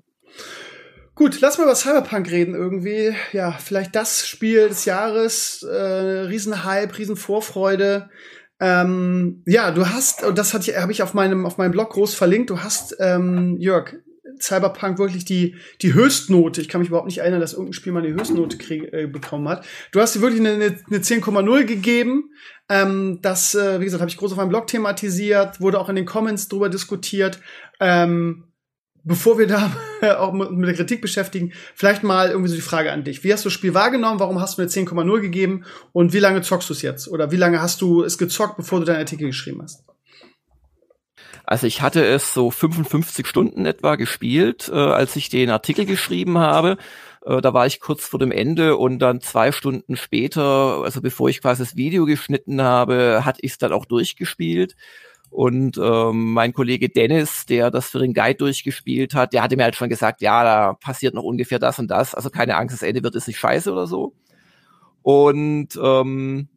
Gut, lass mal über Cyberpunk reden irgendwie. Ja, vielleicht das Spiel des Jahres, äh, Riesenhype, Riesenvorfreude. Ähm, ja, du hast, und das habe ich auf meinem, auf meinem Blog groß verlinkt, du hast, ähm, Jörg, Cyberpunk wirklich die, die Höchstnote. Ich kann mich überhaupt nicht erinnern, dass irgendein Spiel mal eine Höchstnote krieg, äh, bekommen hat. Du hast dir wirklich eine, eine, eine 10,0 gegeben. Ähm, das, äh, wie gesagt, habe ich groß auf meinem Blog thematisiert, wurde auch in den Comments drüber diskutiert. Ähm, bevor wir da auch mit der Kritik beschäftigen, vielleicht mal irgendwie so die Frage an dich. Wie hast du das Spiel wahrgenommen? Warum hast du eine 10,0 gegeben? Und wie lange zockst du es jetzt? Oder wie lange hast du es gezockt, bevor du deinen Artikel geschrieben hast? Also ich hatte es so 55 Stunden etwa gespielt, äh, als ich den Artikel geschrieben habe. Äh, da war ich kurz vor dem Ende und dann zwei Stunden später, also bevor ich quasi das Video geschnitten habe, hatte ich es dann auch durchgespielt. Und ähm, mein Kollege Dennis, der das für den Guide durchgespielt hat, der hatte mir halt schon gesagt, ja, da passiert noch ungefähr das und das. Also keine Angst, das Ende wird es nicht scheiße oder so. Und ähm,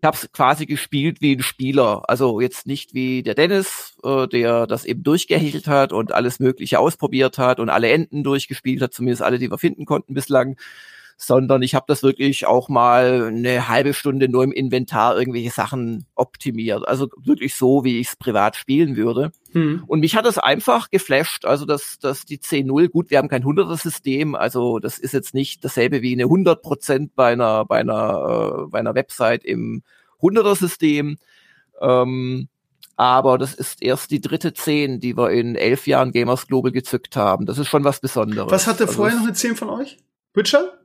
ich habe es quasi gespielt wie ein Spieler. Also jetzt nicht wie der Dennis, äh, der das eben durchgehechelt hat und alles Mögliche ausprobiert hat und alle Enden durchgespielt hat, zumindest alle, die wir finden konnten bislang, sondern ich habe das wirklich auch mal eine halbe Stunde nur im Inventar irgendwelche Sachen optimiert. Also wirklich so, wie ich es privat spielen würde. Hm. Und mich hat das einfach geflasht. Also dass dass die C0, gut, wir haben kein 100er-System, also das ist jetzt nicht dasselbe wie eine 100 Prozent bei einer, bei einer, äh, bei einer Website im 100er-System. Ähm, aber das ist erst die dritte 10, die wir in elf Jahren Gamers Global gezückt haben. Das ist schon was Besonderes. Was hatte also vorher noch eine 10 von euch? Witcher?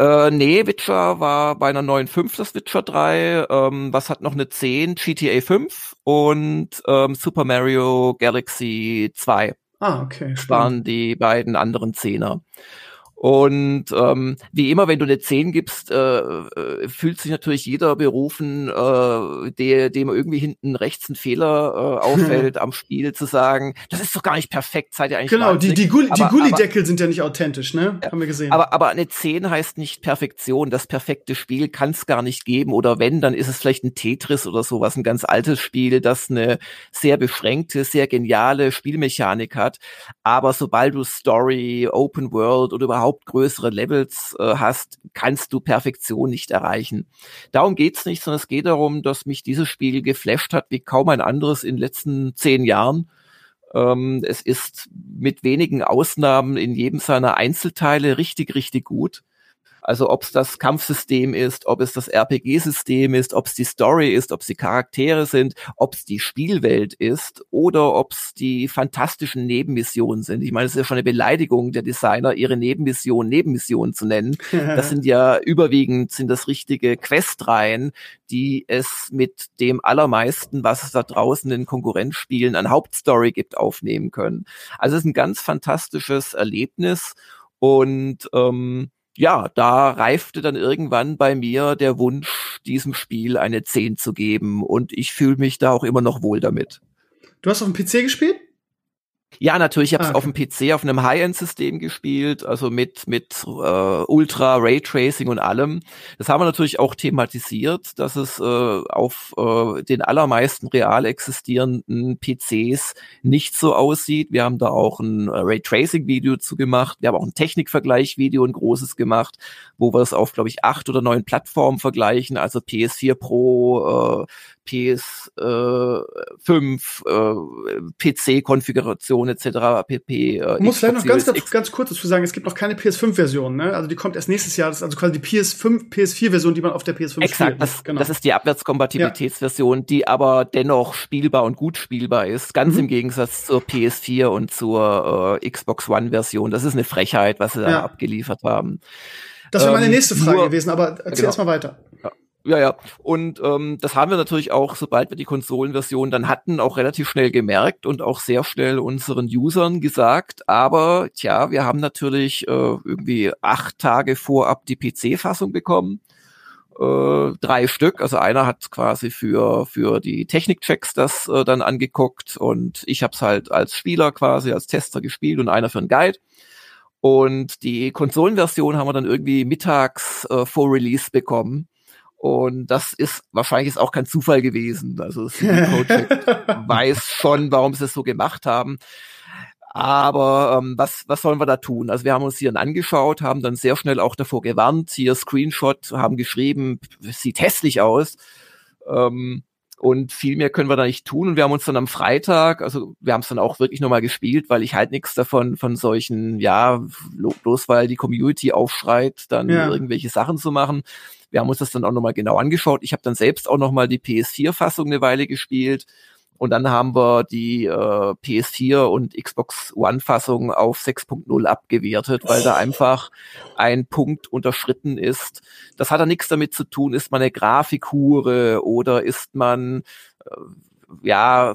Äh, nee, Witcher war bei einer 9.5 das Witcher 3. Ähm, was hat noch eine 10? GTA 5 und ähm, Super Mario Galaxy 2. Ah, okay. Das waren die beiden anderen Zehner. Und ähm, wie immer, wenn du eine 10 gibst, äh, äh, fühlt sich natürlich jeder berufen, äh, der, dem irgendwie hinten rechts ein Fehler äh, auffällt am Spiel, zu sagen, das ist doch gar nicht perfekt, seid ihr eigentlich Genau, die, die, Gulli, die Gullideckel sind ja nicht authentisch, ne? Ja, Haben wir gesehen. Aber, aber eine 10 heißt nicht Perfektion. Das perfekte Spiel kann es gar nicht geben. Oder wenn, dann ist es vielleicht ein Tetris oder sowas, ein ganz altes Spiel, das eine sehr beschränkte, sehr geniale Spielmechanik hat. Aber sobald du Story, Open World oder überhaupt überhaupt größere Levels äh, hast, kannst du Perfektion nicht erreichen. Darum geht's nicht, sondern es geht darum, dass mich dieses Spiel geflasht hat wie kaum ein anderes in den letzten zehn Jahren. Ähm, es ist mit wenigen Ausnahmen in jedem seiner Einzelteile richtig, richtig gut. Also ob es das Kampfsystem ist, ob es das RPG-System ist, ob es die Story ist, ob es die Charaktere sind, ob es die Spielwelt ist oder ob es die fantastischen Nebenmissionen sind. Ich meine, es ist ja schon eine Beleidigung der Designer, ihre Nebenmissionen Nebenmissionen zu nennen. Das sind ja überwiegend sind das richtige Questreihen, die es mit dem allermeisten, was es da draußen in Konkurrenzspielen an Hauptstory gibt, aufnehmen können. Also es ist ein ganz fantastisches Erlebnis und ähm, ja, da reifte dann irgendwann bei mir der Wunsch, diesem Spiel eine 10 zu geben und ich fühle mich da auch immer noch wohl damit. Du hast auf dem PC gespielt? Ja, natürlich. Ich habe es ah, okay. auf dem PC auf einem High-End-System gespielt, also mit mit äh, Ultra Raytracing und allem. Das haben wir natürlich auch thematisiert, dass es äh, auf äh, den allermeisten real existierenden PCs nicht so aussieht. Wir haben da auch ein äh, Raytracing-Video zu gemacht. Wir haben auch ein Technikvergleich-Video, ein großes gemacht, wo wir es auf, glaube ich, acht oder neun Plattformen vergleichen, also PS4 Pro, äh, PS5, äh, PC-Konfiguration etc. pp. Äh, muss vielleicht noch ganz, ganz, ganz kurz dazu sagen, es gibt noch keine PS5-Version, ne? Also die kommt erst nächstes Jahr, das ist also quasi die PS5, PS4-Version, die man auf der PS5 Exakt, spielt. Das, genau. das ist die Abwärtskompatibilitätsversion, ja. die aber dennoch spielbar und gut spielbar ist, ganz mhm. im Gegensatz zur PS4 und zur äh, Xbox One-Version. Das ist eine Frechheit, was sie da abgeliefert haben. Das wäre meine ähm, nächste Frage nur, gewesen, aber erzähl genau. erst mal weiter. Ja. Ja. Und ähm, das haben wir natürlich auch, sobald wir die Konsolenversion dann hatten, auch relativ schnell gemerkt und auch sehr schnell unseren Usern gesagt. Aber tja, wir haben natürlich äh, irgendwie acht Tage vorab die PC-Fassung bekommen. Äh, drei Stück. Also einer hat quasi für für die Technikchecks das äh, dann angeguckt und ich habe es halt als Spieler quasi als Tester gespielt und einer für einen Guide. Und die Konsolenversion haben wir dann irgendwie mittags äh, vor Release bekommen. Und das ist wahrscheinlich ist auch kein Zufall gewesen. Also CD Projekt weiß schon, warum sie es so gemacht haben. Aber ähm, was, was sollen wir da tun? Also wir haben uns hier angeschaut, haben dann sehr schnell auch davor gewarnt, hier Screenshot, haben geschrieben, sieht hässlich aus. Ähm, und viel mehr können wir da nicht tun. Und wir haben uns dann am Freitag, also wir haben es dann auch wirklich nochmal gespielt, weil ich halt nichts davon von solchen, ja, bloß weil die Community aufschreit, dann ja. irgendwelche Sachen zu machen. Wir haben uns das dann auch nochmal genau angeschaut. Ich habe dann selbst auch nochmal die PS4-Fassung eine Weile gespielt. Und dann haben wir die äh, PS4 und Xbox One-Fassung auf 6.0 abgewertet, weil da einfach ein Punkt unterschritten ist. Das hat da nichts damit zu tun, ist man eine Grafikhure oder ist man äh, ja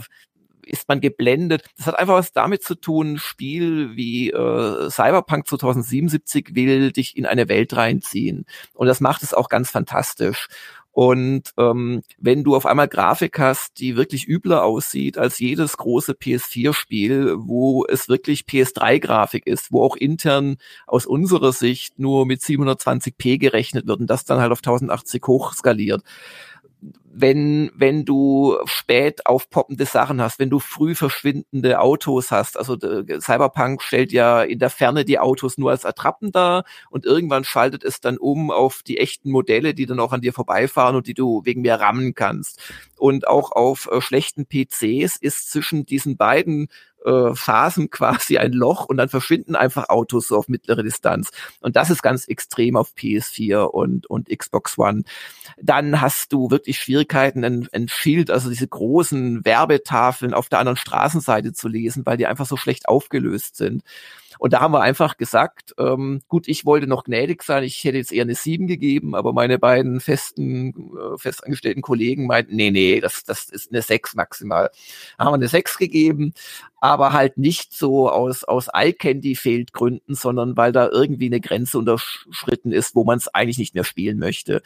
ist man geblendet. Das hat einfach was damit zu tun, Spiel wie äh, Cyberpunk 2077 will dich in eine Welt reinziehen. Und das macht es auch ganz fantastisch. Und ähm, wenn du auf einmal Grafik hast, die wirklich übler aussieht als jedes große PS4-Spiel, wo es wirklich PS3-Grafik ist, wo auch intern aus unserer Sicht nur mit 720p gerechnet wird und das dann halt auf 1080 hoch skaliert, wenn, wenn du spät aufpoppende Sachen hast, wenn du früh verschwindende Autos hast. Also Cyberpunk stellt ja in der Ferne die Autos nur als Attrappen dar und irgendwann schaltet es dann um auf die echten Modelle, die dann auch an dir vorbeifahren und die du wegen mir rammen kannst. Und auch auf äh, schlechten PCs ist zwischen diesen beiden äh, Phasen quasi ein Loch und dann verschwinden einfach Autos so auf mittlere Distanz. Und das ist ganz extrem auf PS4 und, und Xbox One. Dann hast du wirklich Schwierigkeiten, ein, ein Schild, also diese großen Werbetafeln auf der anderen Straßenseite zu lesen, weil die einfach so schlecht aufgelöst sind. Und da haben wir einfach gesagt, ähm, gut, ich wollte noch gnädig sein, ich hätte jetzt eher eine 7 gegeben, aber meine beiden festen, äh, festangestellten Kollegen meinten, nee, nee, das, das ist eine 6 maximal. Da haben wir eine 6 gegeben, aber halt nicht so aus, aus Eye-Candy-Fehlt-Gründen, sondern weil da irgendwie eine Grenze unterschritten ist, wo man es eigentlich nicht mehr spielen möchte.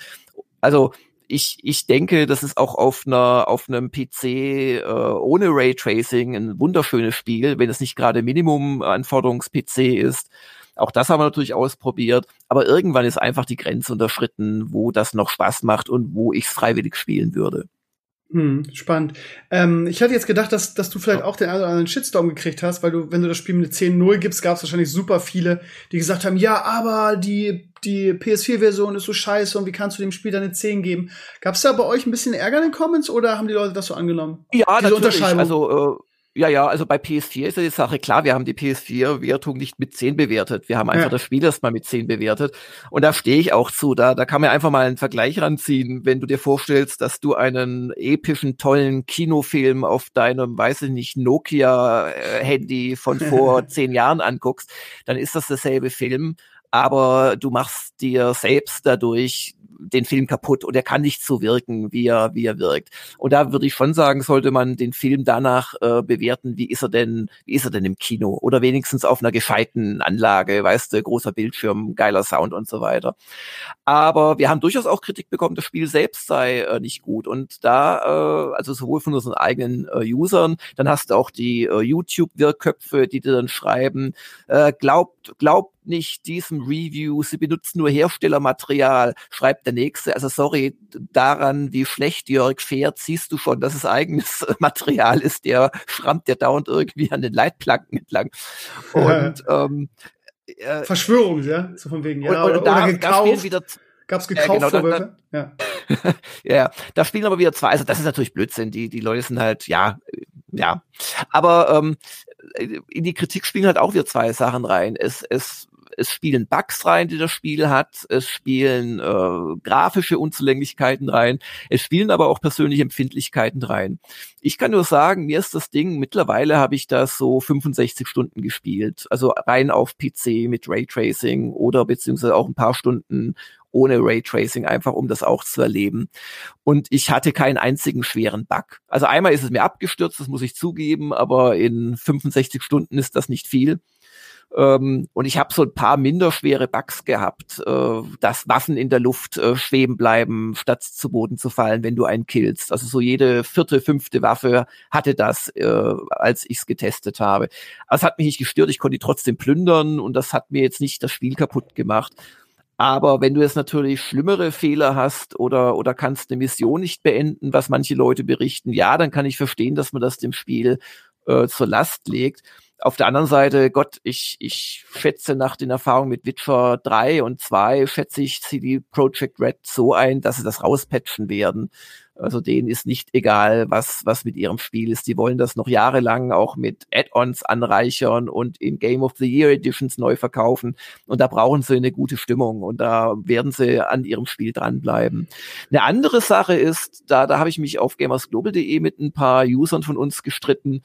Also ich, ich denke, das ist auch auf einer auf einem PC äh, ohne Raytracing ein wunderschönes Spiel, wenn es nicht gerade Minimum-Anforderungs-PC ist. Auch das haben wir natürlich ausprobiert, aber irgendwann ist einfach die Grenze unterschritten, wo das noch Spaß macht und wo ich es freiwillig spielen würde. Hm, spannend. Ähm, ich hatte jetzt gedacht, dass, dass du vielleicht auch den einen oder anderen Shitstorm gekriegt hast, weil du, wenn du das Spiel mit 10.0 gibst, gab es wahrscheinlich super viele, die gesagt haben, ja, aber die, die PS4-Version ist so scheiße und wie kannst du dem Spiel dann eine 10 geben? Gab es da bei euch ein bisschen Ärger in den Comments oder haben die Leute das so angenommen? Ja, Diese natürlich. Also äh ja, ja, also bei PS4 ist ja die Sache klar, wir haben die PS4-Wertung nicht mit 10 bewertet. Wir haben einfach ja. das Spiel erstmal mit 10 bewertet. Und da stehe ich auch zu. Da, da kann man einfach mal einen Vergleich ranziehen. Wenn du dir vorstellst, dass du einen epischen, tollen Kinofilm auf deinem, weiß ich nicht, Nokia-Handy von vor zehn Jahren anguckst, dann ist das derselbe Film aber du machst dir selbst dadurch den Film kaputt und er kann nicht so wirken, wie er, wie er wirkt. Und da würde ich schon sagen, sollte man den Film danach äh, bewerten, wie ist er denn, wie ist er denn im Kino? Oder wenigstens auf einer gescheiten Anlage, weißt du, großer Bildschirm, geiler Sound und so weiter. Aber wir haben durchaus auch Kritik bekommen, das Spiel selbst sei äh, nicht gut. Und da, äh, also sowohl von unseren eigenen äh, Usern, dann hast du auch die äh, YouTube-Wirköpfe, die dir dann schreiben, äh, glaubt, glaubt nicht diesem Review, sie benutzen nur Herstellermaterial, schreibt der nächste. Also sorry, daran, wie schlecht Jörg fährt, siehst du schon, dass es eigenes Material ist, der schrammt der dauernd irgendwie an den Leitplanken entlang. Und ähm, äh, Verschwörung, ja, so von wegen, ja, und, und oder, da, oder gekauft. Da wieder Gab's gekauft ja, genau, Vorwürfe? Da, da, ja. ja, da spielen aber wieder zwei. Also das ist natürlich Blödsinn. Die die Leute sind halt ja ja. Aber ähm, in die Kritik spielen halt auch wieder zwei Sachen rein. Es es es spielen Bugs rein, die das Spiel hat, es spielen äh, grafische Unzulänglichkeiten rein, es spielen aber auch persönliche Empfindlichkeiten rein. Ich kann nur sagen, mir ist das Ding, mittlerweile habe ich das so 65 Stunden gespielt, also rein auf PC mit Raytracing oder beziehungsweise auch ein paar Stunden ohne Raytracing, einfach um das auch zu erleben. Und ich hatte keinen einzigen schweren Bug. Also einmal ist es mir abgestürzt, das muss ich zugeben, aber in 65 Stunden ist das nicht viel. Ähm, und ich habe so ein paar minderschwere Bugs gehabt, äh, dass Waffen in der Luft äh, schweben bleiben, statt zu Boden zu fallen, wenn du einen killst. Also so jede vierte, fünfte Waffe hatte das, äh, als ich es getestet habe. Aber es hat mich nicht gestört, ich konnte die trotzdem plündern und das hat mir jetzt nicht das Spiel kaputt gemacht. Aber wenn du jetzt natürlich schlimmere Fehler hast oder, oder kannst eine Mission nicht beenden, was manche Leute berichten, ja, dann kann ich verstehen, dass man das dem Spiel äh, zur Last legt. Auf der anderen Seite, Gott, ich, ich schätze nach den Erfahrungen mit Witcher 3 und 2, schätze ich CD Project Red so ein, dass sie das rauspatchen werden. Also denen ist nicht egal, was, was mit ihrem Spiel ist. Die wollen das noch jahrelang auch mit Add-ons anreichern und in Game of the Year Editions neu verkaufen. Und da brauchen sie eine gute Stimmung und da werden sie an ihrem Spiel dranbleiben. Eine andere Sache ist, da, da habe ich mich auf gamersglobal.de mit ein paar Usern von uns gestritten.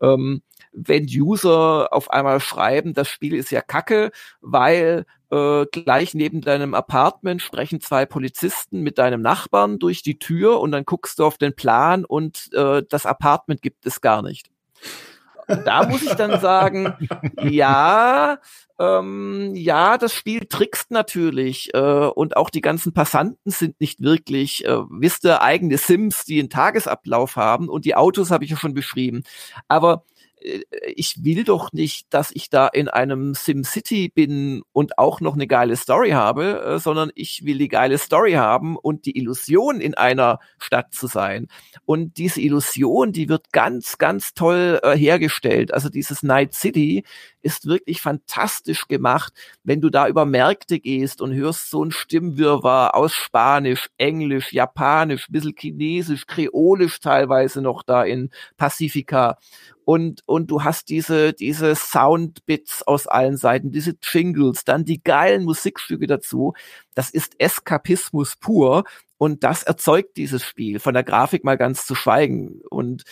Ähm, wenn User auf einmal schreiben, das Spiel ist ja kacke, weil äh, gleich neben deinem Apartment sprechen zwei Polizisten mit deinem Nachbarn durch die Tür und dann guckst du auf den Plan und äh, das Apartment gibt es gar nicht. da muss ich dann sagen, ja, ähm, ja, das Spiel trickst natürlich äh, und auch die ganzen Passanten sind nicht wirklich, äh, wisst ihr, eigene Sims, die einen Tagesablauf haben und die Autos habe ich ja schon beschrieben. Aber ich will doch nicht, dass ich da in einem SimCity bin und auch noch eine geile Story habe, äh, sondern ich will die geile Story haben und die Illusion in einer Stadt zu sein. Und diese Illusion, die wird ganz, ganz toll äh, hergestellt. Also dieses Night City ist wirklich fantastisch gemacht, wenn du da über Märkte gehst und hörst so ein Stimmwirrwarr aus Spanisch, Englisch, Japanisch, bisschen Chinesisch, Kreolisch teilweise noch da in Pacifica und, und du hast diese, diese Soundbits aus allen Seiten, diese Jingles, dann die geilen Musikstücke dazu. Das ist Eskapismus pur und das erzeugt dieses Spiel, von der Grafik mal ganz zu schweigen. Und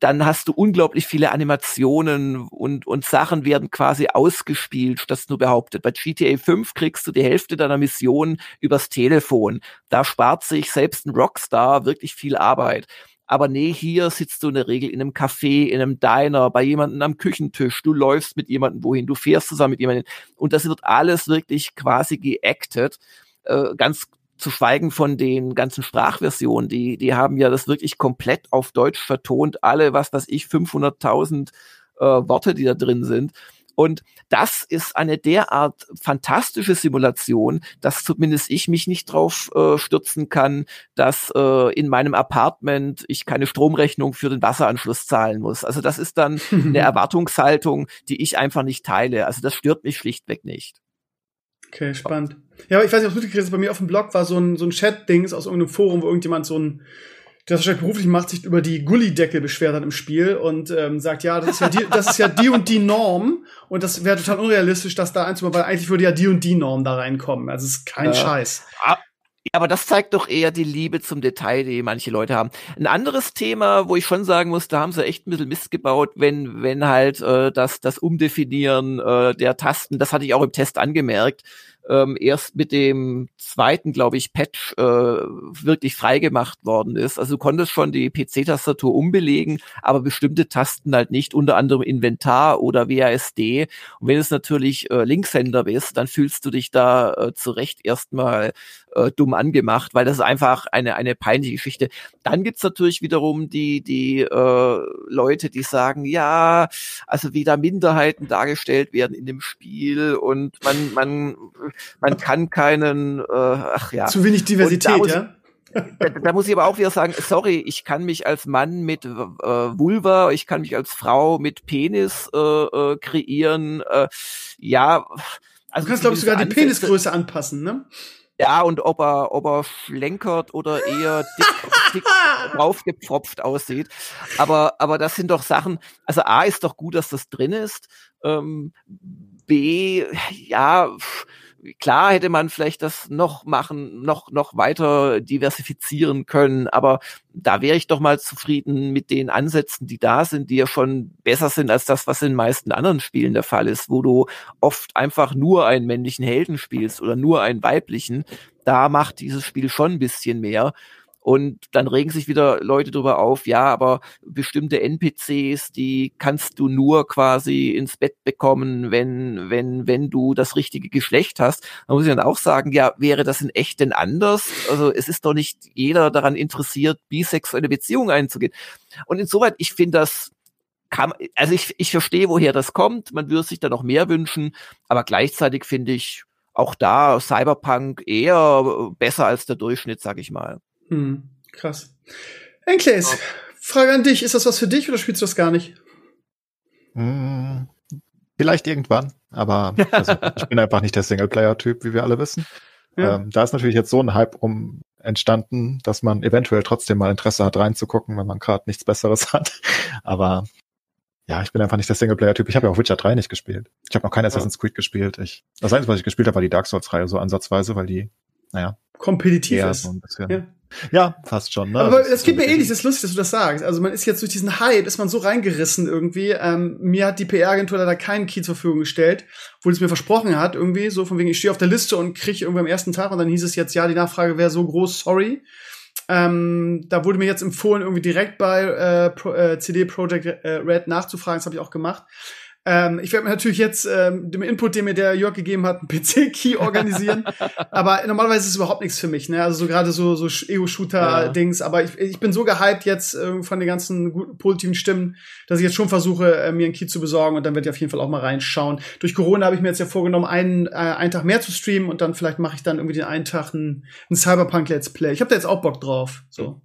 dann hast du unglaublich viele Animationen und, und Sachen werden quasi ausgespielt, das nur behauptet. Bei GTA 5 kriegst du die Hälfte deiner Mission übers Telefon. Da spart sich selbst ein Rockstar wirklich viel Arbeit. Aber nee, hier sitzt du in der Regel in einem Café, in einem Diner, bei jemandem am Küchentisch, du läufst mit jemandem wohin, du fährst zusammen mit jemandem. Und das wird alles wirklich quasi geactet. Äh, ganz zu schweigen von den ganzen Sprachversionen, die, die haben ja das wirklich komplett auf Deutsch vertont, alle, was weiß ich, 500.000 äh, Worte, die da drin sind. Und das ist eine derart fantastische Simulation, dass zumindest ich mich nicht drauf äh, stürzen kann, dass äh, in meinem Apartment ich keine Stromrechnung für den Wasseranschluss zahlen muss. Also das ist dann eine Erwartungshaltung, die ich einfach nicht teile. Also das stört mich schlichtweg nicht. Okay, spannend. Ja, aber ich weiß nicht, ob du mitgekriegt hast, bei mir auf dem Blog war so ein, so ein Chat-Dings aus irgendeinem Forum, wo irgendjemand so ein der das wahrscheinlich beruflich macht, sich über die Gullideckel beschwert hat im Spiel und ähm, sagt, ja, das ist ja die, das ist ja die und die Norm und das wäre total unrealistisch, das da einzubauen, weil eigentlich würde ja die und die Norm da reinkommen. Also es ist kein ja. Scheiß. Aber das zeigt doch eher die Liebe zum Detail, die manche Leute haben. Ein anderes Thema, wo ich schon sagen muss, da haben sie echt ein bisschen Mist gebaut, wenn, wenn halt äh, das, das Umdefinieren äh, der Tasten, das hatte ich auch im Test angemerkt, ähm, erst mit dem zweiten, glaube ich, Patch äh, wirklich freigemacht worden ist. Also du konntest schon die PC-Tastatur umbelegen, aber bestimmte Tasten halt nicht, unter anderem Inventar oder WASD. Und wenn es natürlich äh, Linkshänder bist, dann fühlst du dich da äh, zu Recht erstmal äh, dumm angemacht, weil das ist einfach eine, eine peinliche Geschichte. Dann gibt's natürlich wiederum die, die äh, Leute, die sagen, ja, also wie da Minderheiten dargestellt werden in dem Spiel und man, man, man kann keinen, äh, ach ja. Zu wenig Diversität, ja? Da, da, muss ich aber auch wieder sagen, sorry, ich kann mich als Mann mit äh, Vulva, ich kann mich als Frau mit Penis äh, äh, kreieren. Äh, ja, also du kannst, glaube ich, sogar die Penisgröße anpassen, ne? Ja, und ob er, ob er schlenkert oder eher dick, dick draufgepfropft aussieht. Aber, aber das sind doch Sachen, also A ist doch gut, dass das drin ist. Ähm, B, ja, pff, klar hätte man vielleicht das noch machen, noch, noch weiter diversifizieren können, aber da wäre ich doch mal zufrieden mit den Ansätzen, die da sind, die ja schon besser sind als das, was in den meisten anderen Spielen der Fall ist, wo du oft einfach nur einen männlichen Helden spielst oder nur einen weiblichen. Da macht dieses Spiel schon ein bisschen mehr. Und dann regen sich wieder Leute darüber auf, ja, aber bestimmte NPCs, die kannst du nur quasi ins Bett bekommen, wenn, wenn, wenn du das richtige Geschlecht hast. Da muss ich dann auch sagen, ja, wäre das in echt denn anders? Also es ist doch nicht jeder daran interessiert, bisexuelle Beziehungen einzugehen. Und insoweit, ich finde das, kann, also ich, ich verstehe, woher das kommt. Man würde sich da noch mehr wünschen, aber gleichzeitig finde ich auch da Cyberpunk eher besser als der Durchschnitt, sag ich mal. Hm, krass. Enkles. Frage an dich. Ist das was für dich oder spielst du das gar nicht? Hm, vielleicht irgendwann, aber also, ich bin einfach nicht der Singleplayer-Typ, wie wir alle wissen. Ja. Ähm, da ist natürlich jetzt so ein Hype um entstanden, dass man eventuell trotzdem mal Interesse hat, reinzugucken, wenn man gerade nichts Besseres hat. Aber ja, ich bin einfach nicht der Singleplayer-Typ. Ich habe ja auch Witcher 3 nicht gespielt. Ich habe noch kein Assassin's Creed gespielt. Ich, das Einzige, was ich gespielt habe, war die Dark Souls-Reihe so ansatzweise, weil die, naja. Kompetitiv ist. So ein bisschen, ja. Ja, fast schon. Ne? Aber es geht mir ähnlich, das ist lustig, dass du das sagst. Also man ist jetzt durch diesen Hype, ist man so reingerissen irgendwie. Ähm, mir hat die PR-Agentur leider keinen Key zur Verfügung gestellt, wo es mir versprochen hat, irgendwie, so von wegen, ich stehe auf der Liste und kriege irgendwie am ersten Tag und dann hieß es jetzt, ja, die Nachfrage wäre so groß, sorry. Ähm, da wurde mir jetzt empfohlen, irgendwie direkt bei äh, Pro, äh, CD Projekt Red nachzufragen, das habe ich auch gemacht. Ähm, ich werde mir natürlich jetzt ähm, dem Input, den mir der Jörg gegeben hat, einen PC-Key organisieren. aber normalerweise ist es überhaupt nichts für mich. Ne? Also so gerade so, so Ego-Shooter-Dings. Ja. Aber ich, ich bin so gehypt jetzt äh, von den ganzen guten, positiven Stimmen, dass ich jetzt schon versuche, äh, mir einen Key zu besorgen. Und dann werde ich auf jeden Fall auch mal reinschauen. Durch Corona habe ich mir jetzt ja vorgenommen, einen, äh, einen Tag mehr zu streamen. Und dann vielleicht mache ich dann irgendwie den einen Tag ein, ein Cyberpunk-Let's Play. Ich habe da jetzt auch Bock drauf. So.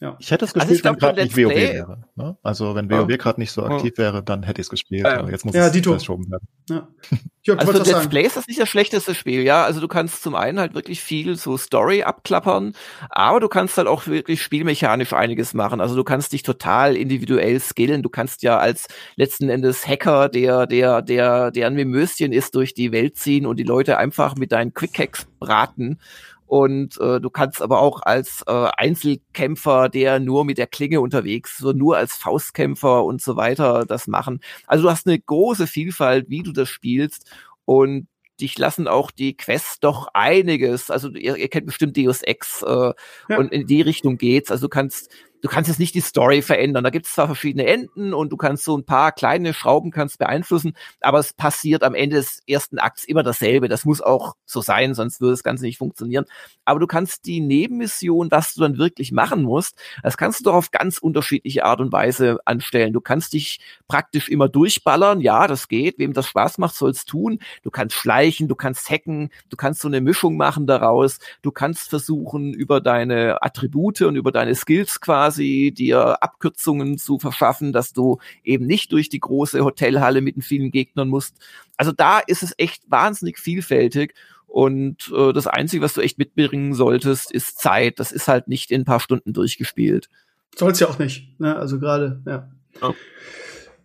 Ja. Ich hätte es gespielt, also wenn gerade nicht WoW wäre. Ne? Also wenn WoW oh. gerade nicht so aktiv oh. wäre, dann hätte ich es gespielt. Ja, jetzt muss ja, es verschoben werden. Ja. Jörg, also Let's sagen. Play ist das nicht das schlechteste Spiel, ja. Also du kannst zum einen halt wirklich viel so Story abklappern, aber du kannst halt auch wirklich spielmechanisch einiges machen. Also du kannst dich total individuell skillen. Du kannst ja als letzten Endes Hacker, der, der, der, der ein Mimöschen ist, durch die Welt ziehen und die Leute einfach mit deinen Quick Hacks braten und äh, du kannst aber auch als äh, Einzelkämpfer, der nur mit der Klinge unterwegs, so nur als Faustkämpfer und so weiter das machen. Also du hast eine große Vielfalt, wie du das spielst und dich lassen auch die Quests doch einiges. Also ihr, ihr kennt bestimmt Deus Ex äh, ja. und in die Richtung geht's. Also du kannst du kannst jetzt nicht die Story verändern. Da gibt es zwar verschiedene Enden und du kannst so ein paar kleine Schrauben kannst beeinflussen, aber es passiert am Ende des ersten Akts immer dasselbe. Das muss auch so sein, sonst würde das Ganze nicht funktionieren. Aber du kannst die Nebenmission, was du dann wirklich machen musst, das kannst du doch auf ganz unterschiedliche Art und Weise anstellen. Du kannst dich praktisch immer durchballern. Ja, das geht. Wem das Spaß macht, soll's tun. Du kannst schleichen, du kannst hacken, du kannst so eine Mischung machen daraus. Du kannst versuchen, über deine Attribute und über deine Skills quasi quasi dir Abkürzungen zu verschaffen, dass du eben nicht durch die große Hotelhalle mit den vielen Gegnern musst. Also da ist es echt wahnsinnig vielfältig. Und äh, das Einzige, was du echt mitbringen solltest, ist Zeit. Das ist halt nicht in ein paar Stunden durchgespielt. Soll's ja auch nicht. Ne? Also gerade, ja. ja.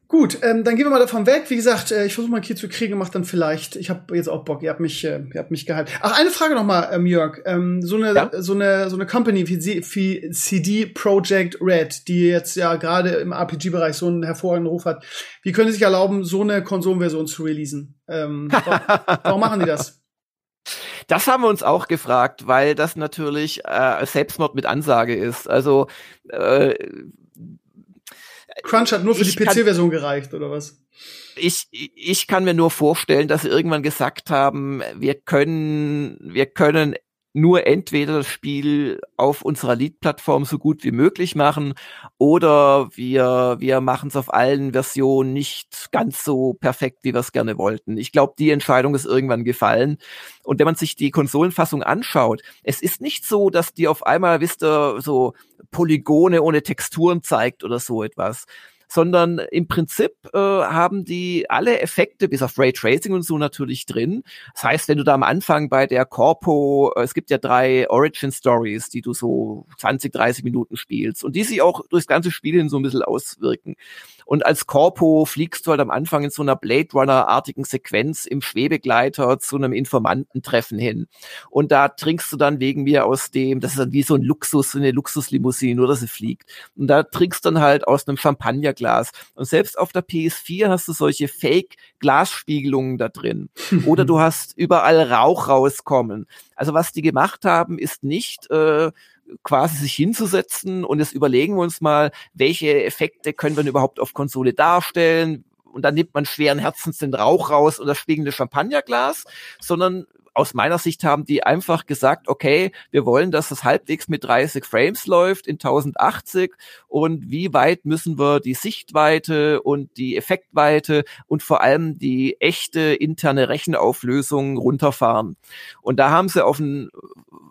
Gut, ähm, dann gehen wir mal davon weg. Wie gesagt, äh, ich versuche mal Key zu kriegen, macht dann vielleicht. Ich habe jetzt auch Bock. Ihr habt mich, äh, ihr habt mich gehalten. Ach, eine Frage noch mal, ähm, Jörg. Ähm, so eine, ja? so eine, so eine Company wie, wie CD Projekt Red, die jetzt ja gerade im RPG-Bereich so einen hervorragenden Ruf hat. Wie können sie sich erlauben, so eine Konsolenversion zu releasen? Ähm, warum, warum machen die das? Das haben wir uns auch gefragt, weil das natürlich äh, Selbstmord mit Ansage ist. Also äh, Crunch hat nur für die PC-Version gereicht, oder was? Ich, ich kann mir nur vorstellen, dass sie irgendwann gesagt haben, wir können, wir können nur entweder das Spiel auf unserer Lead-Plattform so gut wie möglich machen oder wir, wir machen es auf allen Versionen nicht ganz so perfekt, wie wir es gerne wollten. Ich glaube, die Entscheidung ist irgendwann gefallen. Und wenn man sich die Konsolenfassung anschaut, es ist nicht so, dass die auf einmal, wisst ihr, so Polygone ohne Texturen zeigt oder so etwas sondern im Prinzip äh, haben die alle Effekte, bis auf Raytracing und so natürlich drin. Das heißt, wenn du da am Anfang bei der Corpo, äh, es gibt ja drei Origin Stories, die du so 20, 30 Minuten spielst und die sich auch durchs ganze Spiel hin so ein bisschen auswirken. Und als Corpo fliegst du halt am Anfang in so einer Blade Runner-artigen Sequenz im Schwebegleiter zu einem Informantentreffen hin. Und da trinkst du dann wegen mir aus dem, das ist dann wie so ein Luxus, so eine Luxuslimousine, nur dass sie fliegt. Und da trinkst du dann halt aus einem Champagnerglas. Und selbst auf der PS4 hast du solche Fake-Glasspiegelungen da drin. Oder du hast überall Rauch rauskommen. Also was die gemacht haben, ist nicht äh, quasi sich hinzusetzen und jetzt überlegen wir uns mal, welche Effekte können wir denn überhaupt auf Konsole darstellen, und dann nimmt man schweren Herzens den Rauch raus und das spiegende Champagnerglas, sondern aus meiner Sicht haben die einfach gesagt, okay, wir wollen, dass es halbwegs mit 30 Frames läuft in 1080 und wie weit müssen wir die Sichtweite und die Effektweite und vor allem die echte interne Rechenauflösung runterfahren. Und da haben sie auf einen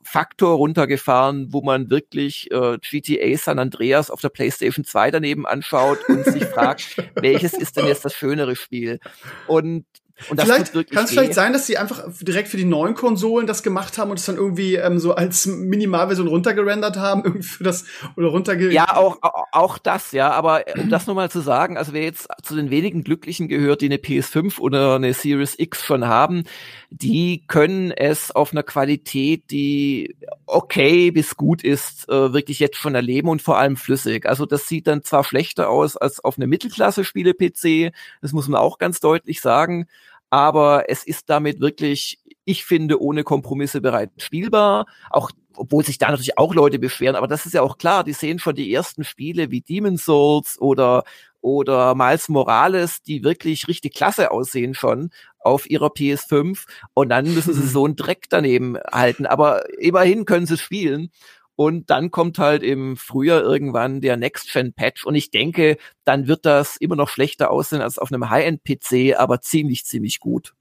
Faktor runtergefahren, wo man wirklich äh, GTA San Andreas auf der PlayStation 2 daneben anschaut und sich fragt, welches ist denn jetzt das schönere Spiel? Und und das vielleicht kann es vielleicht sein, dass sie einfach direkt für die neuen Konsolen das gemacht haben und es dann irgendwie ähm, so als Minimalversion runtergerendert haben, irgendwie für das oder runterge Ja, auch auch das, ja. Aber äh, um das nochmal zu sagen, also wer jetzt zu den wenigen Glücklichen gehört, die eine PS5 oder eine Series X schon haben, die können es auf einer Qualität, die okay bis gut ist, äh, wirklich jetzt schon erleben und vor allem flüssig. Also das sieht dann zwar schlechter aus als auf eine Mittelklasse-Spiele-PC, das muss man auch ganz deutlich sagen aber es ist damit wirklich Ich finde ohne Kompromisse bereits spielbar. Auch obwohl sich da natürlich auch Leute beschweren, aber das ist ja auch klar, die sehen schon die ersten Spiele wie Demon's Souls oder oder Miles Morales, die wirklich richtig klasse aussehen schon auf ihrer PS5 und dann müssen sie so einen Dreck daneben halten, aber immerhin können sie spielen und dann kommt halt im Frühjahr irgendwann der Next-Gen-Patch. Und ich denke, dann wird das immer noch schlechter aussehen als auf einem High-End-PC, aber ziemlich, ziemlich gut.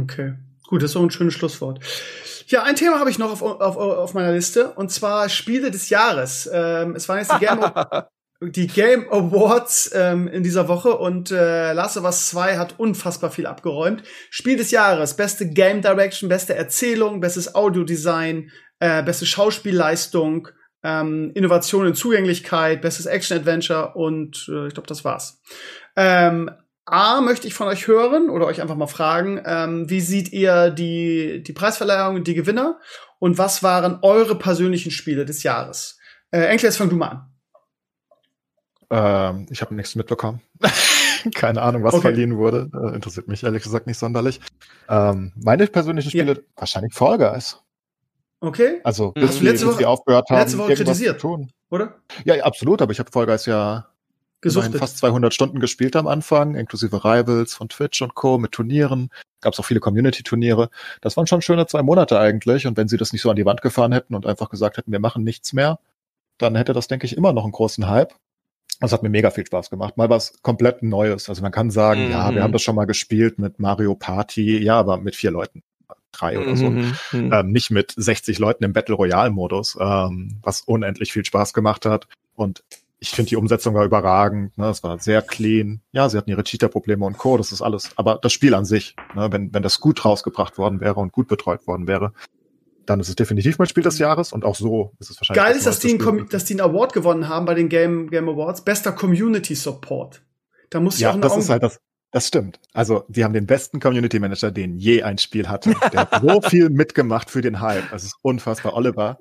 Okay. Gut, das ist so ein schönes Schlusswort. Ja, ein Thema habe ich noch auf, auf, auf meiner Liste, und zwar Spiele des Jahres. Ähm, es waren jetzt die Game, die Game Awards ähm, in dieser Woche und äh, Last of Us 2 hat unfassbar viel abgeräumt. Spiel des Jahres, beste Game Direction, beste Erzählung, bestes Audiodesign, äh, beste Schauspielleistung, ähm, Innovation in Zugänglichkeit, bestes Action-Adventure und äh, ich glaube, das war's. Ähm, A, möchte ich von euch hören oder euch einfach mal fragen, ähm, wie seht ihr die, die Preisverleihung und die Gewinner und was waren eure persönlichen Spiele des Jahres? Äh, Enkel, jetzt fang du mal an. Ähm, ich habe nichts mitbekommen. Keine Ahnung, was okay. verliehen wurde. Äh, interessiert mich ehrlich gesagt nicht sonderlich. Ähm, meine persönlichen Spiele, ja. wahrscheinlich Fall Guys. Okay. Also, bis, Hast du letzte Woche, aufgehört haben, letzte Woche kritisiert, zu tun. oder? Ja, ja, absolut, aber ich habe Fall Guys ja fast 200 Stunden gespielt am Anfang, inklusive Rivals von Twitch und Co. mit Turnieren. Gab es auch viele Community-Turniere. Das waren schon schöne zwei Monate eigentlich. Und wenn sie das nicht so an die Wand gefahren hätten und einfach gesagt hätten, wir machen nichts mehr, dann hätte das, denke ich, immer noch einen großen Hype. Das hat mir mega viel Spaß gemacht. Mal was komplett Neues. Also man kann sagen, mhm. ja, wir haben das schon mal gespielt mit Mario Party, ja, aber mit vier Leuten drei oder so. Mhm, mhm. Ähm, nicht mit 60 Leuten im Battle Royale Modus, ähm, was unendlich viel Spaß gemacht hat. Und ich finde die Umsetzung war überragend. Ne? Es war sehr clean. Ja, sie hatten ihre Cheater-Probleme und Co. Das ist alles. Aber das Spiel an sich, ne? wenn, wenn das gut rausgebracht worden wäre und gut betreut worden wäre, dann ist es definitiv mein Spiel des Jahres und auch so ist es wahrscheinlich. Geil ist, dass die, einen, dass die einen Award gewonnen haben bei den Game, Game Awards. Bester Community Support. Da muss ich ja, auch das ist halt das, das stimmt. Also, die haben den besten Community Manager, den je ein Spiel hatte. Der hat so viel mitgemacht für den Hype. Das ist unfassbar. Oliver,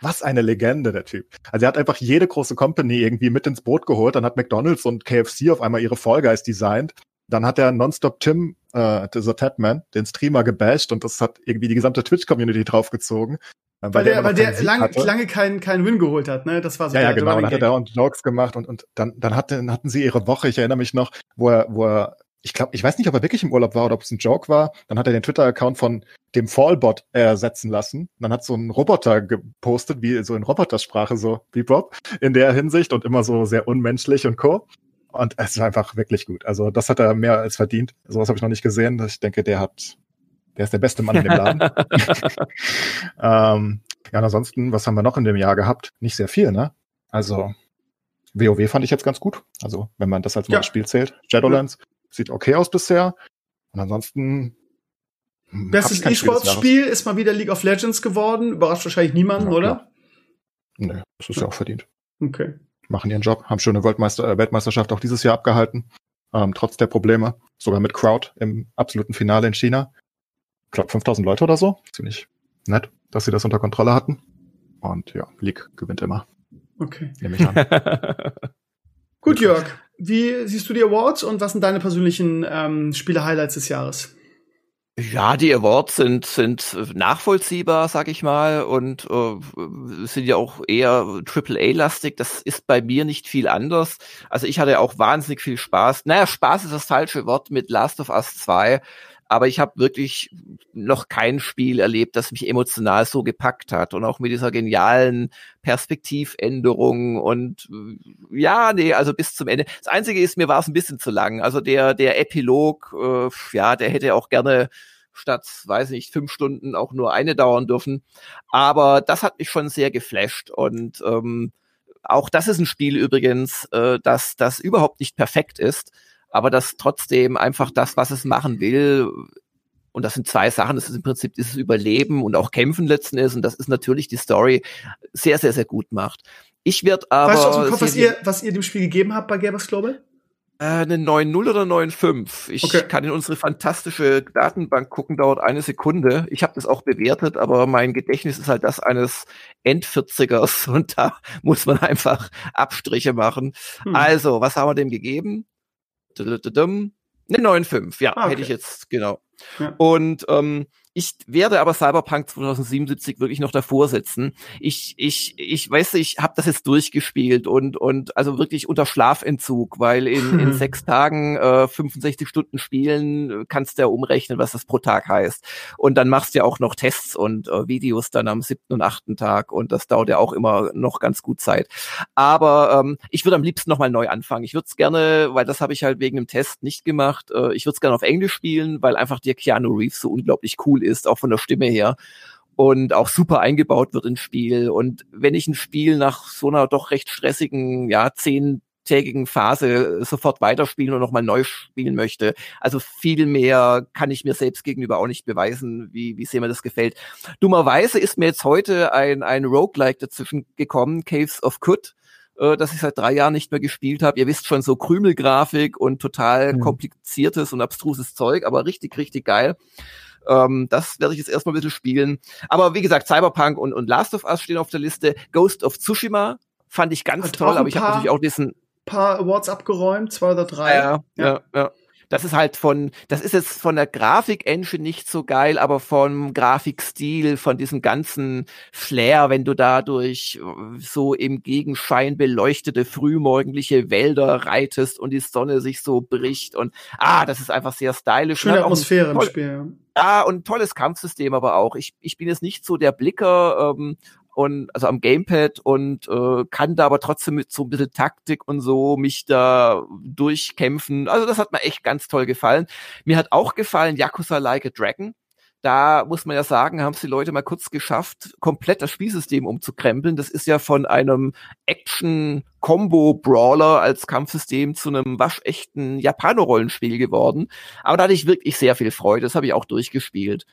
was eine Legende, der Typ. Also, er hat einfach jede große Company irgendwie mit ins Boot geholt. Dann hat McDonalds und KFC auf einmal ihre Fall Guys designt. Dann hat er Nonstop Tim, äh, dieser Tatman, den Streamer gebasht und das hat irgendwie die gesamte Twitch-Community draufgezogen. Weil, weil der, weil der lang, lange keinen keinen Win geholt hat, ne? Das war so. Ja, ja genau. Dann hat er da und Jokes gemacht und, und dann, dann hatten, hatten sie ihre Woche, ich erinnere mich noch, wo er, wo er ich glaube, ich weiß nicht, ob er wirklich im Urlaub war oder ob es ein Joke war. Dann hat er den Twitter-Account von dem Fallbot ersetzen lassen. Dann hat so ein Roboter gepostet, wie so in Robotersprache, so wie Bob, in der Hinsicht und immer so sehr unmenschlich und co. Und es war einfach wirklich gut. Also das hat er mehr als verdient. Sowas habe ich noch nicht gesehen. Ich denke, der hat, der ist der beste Mann in dem Laden. ähm, ja, und ansonsten, was haben wir noch in dem Jahr gehabt? Nicht sehr viel, ne? Also WoW fand ich jetzt ganz gut. Also wenn man das als ja. Spiel zählt. Shadowlands. Ja sieht okay aus bisher. Und ansonsten. Hm, Bestes E-Sports-Spiel ist mal wieder League of Legends geworden. Überrascht wahrscheinlich niemanden, ja, oder? Nee, das ist ja auch verdient. Okay. Machen ihren Job, haben schöne Weltmeister äh, Weltmeisterschaft auch dieses Jahr abgehalten. Ähm, trotz der Probleme. Sogar mit Crowd im absoluten Finale in China. Ich glaube 5000 Leute oder so. Ziemlich nett, dass sie das unter Kontrolle hatten. Und ja, League gewinnt immer. Okay. Nehme ich an. Gut, Jörg. Wie siehst du die Awards und was sind deine persönlichen ähm, Spiele-Highlights des Jahres? Ja, die Awards sind sind nachvollziehbar, sag ich mal, und äh, sind ja auch eher AAA-lastig. Das ist bei mir nicht viel anders. Also ich hatte auch wahnsinnig viel Spaß. Naja, Spaß ist das falsche Wort mit Last of Us 2 aber ich habe wirklich noch kein Spiel erlebt, das mich emotional so gepackt hat und auch mit dieser genialen Perspektivänderung und ja, nee, also bis zum Ende. Das Einzige ist, mir war es ein bisschen zu lang. Also der der Epilog, äh, ja, der hätte auch gerne statt, weiß nicht, fünf Stunden auch nur eine dauern dürfen. Aber das hat mich schon sehr geflasht und ähm, auch das ist ein Spiel übrigens, äh, das das überhaupt nicht perfekt ist aber das trotzdem einfach das, was es machen will, und das sind zwei Sachen, das ist im Prinzip dieses Überleben und auch Kämpfen letzten ist, und das ist natürlich die Story sehr, sehr, sehr gut macht. Ich werde aber. Weißt du aus dem Kopf, was ihr, was ihr dem Spiel gegeben habt bei Gamers Global? Äh, eine 9.0 oder 9.5. Ich okay. kann in unsere fantastische Datenbank gucken, dauert eine Sekunde. Ich habe das auch bewertet, aber mein Gedächtnis ist halt das eines End-40ers und da muss man einfach Abstriche machen. Hm. Also, was haben wir dem gegeben? Eine 9,5, ja, ah, okay. hätte ich jetzt, genau. Ja. Und ähm, Ich werde aber Cyberpunk 2077 wirklich noch davor sitzen. Ich, ich, ich weiß, ich habe das jetzt durchgespielt und und also wirklich unter Schlafentzug, weil in, in sechs Tagen äh, 65 Stunden spielen kannst du ja umrechnen, was das pro Tag heißt. Und dann machst du ja auch noch Tests und äh, Videos dann am siebten und achten Tag und das dauert ja auch immer noch ganz gut Zeit. Aber ähm, ich würde am liebsten noch mal neu anfangen. Ich würde es gerne, weil das habe ich halt wegen dem Test nicht gemacht. Äh, ich würde es gerne auf Englisch spielen, weil einfach der Keanu Reeves so unglaublich cool ist, auch von der Stimme her und auch super eingebaut wird ins Spiel. Und wenn ich ein Spiel nach so einer doch recht stressigen, ja, zehntägigen Phase sofort weiterspielen und nochmal neu spielen möchte. Also viel mehr kann ich mir selbst gegenüber auch nicht beweisen, wie, wie sehr mir das gefällt. Dummerweise ist mir jetzt heute ein, ein Roguelike dazwischen gekommen, Caves of Kut äh, das ich seit drei Jahren nicht mehr gespielt habe. Ihr wisst schon, so Krümelgrafik und total mhm. kompliziertes und abstruses Zeug, aber richtig, richtig geil. Ähm, das werde ich jetzt erstmal ein bisschen spielen. Aber wie gesagt, Cyberpunk und, und Last of Us stehen auf der Liste. Ghost of Tsushima fand ich ganz Hat toll, aber ich habe natürlich auch diesen paar Awards abgeräumt, zwei oder drei. Ja, ja, ja. ja das ist halt von, das ist jetzt von der Grafik-Engine nicht so geil, aber vom Grafikstil, von diesem ganzen Flair, wenn du dadurch äh, so im Gegenschein beleuchtete frühmorgendliche Wälder reitest und die Sonne sich so bricht und ah, das ist einfach sehr stylisch. Schöne Atmosphäre im Spiel. Ja, und tolles Kampfsystem aber auch. Ich, ich bin jetzt nicht so der Blicker, ähm, und also am Gamepad und äh, kann da aber trotzdem mit so ein bisschen Taktik und so mich da durchkämpfen. Also das hat mir echt ganz toll gefallen. Mir hat auch gefallen Yakuza Like a Dragon. Da muss man ja sagen, haben es die Leute mal kurz geschafft, komplett das Spielsystem umzukrempeln. Das ist ja von einem Action-Combo-Brawler als Kampfsystem zu einem waschechten Japaner-Rollenspiel geworden. Aber da hatte ich wirklich sehr viel Freude. Das habe ich auch durchgespielt.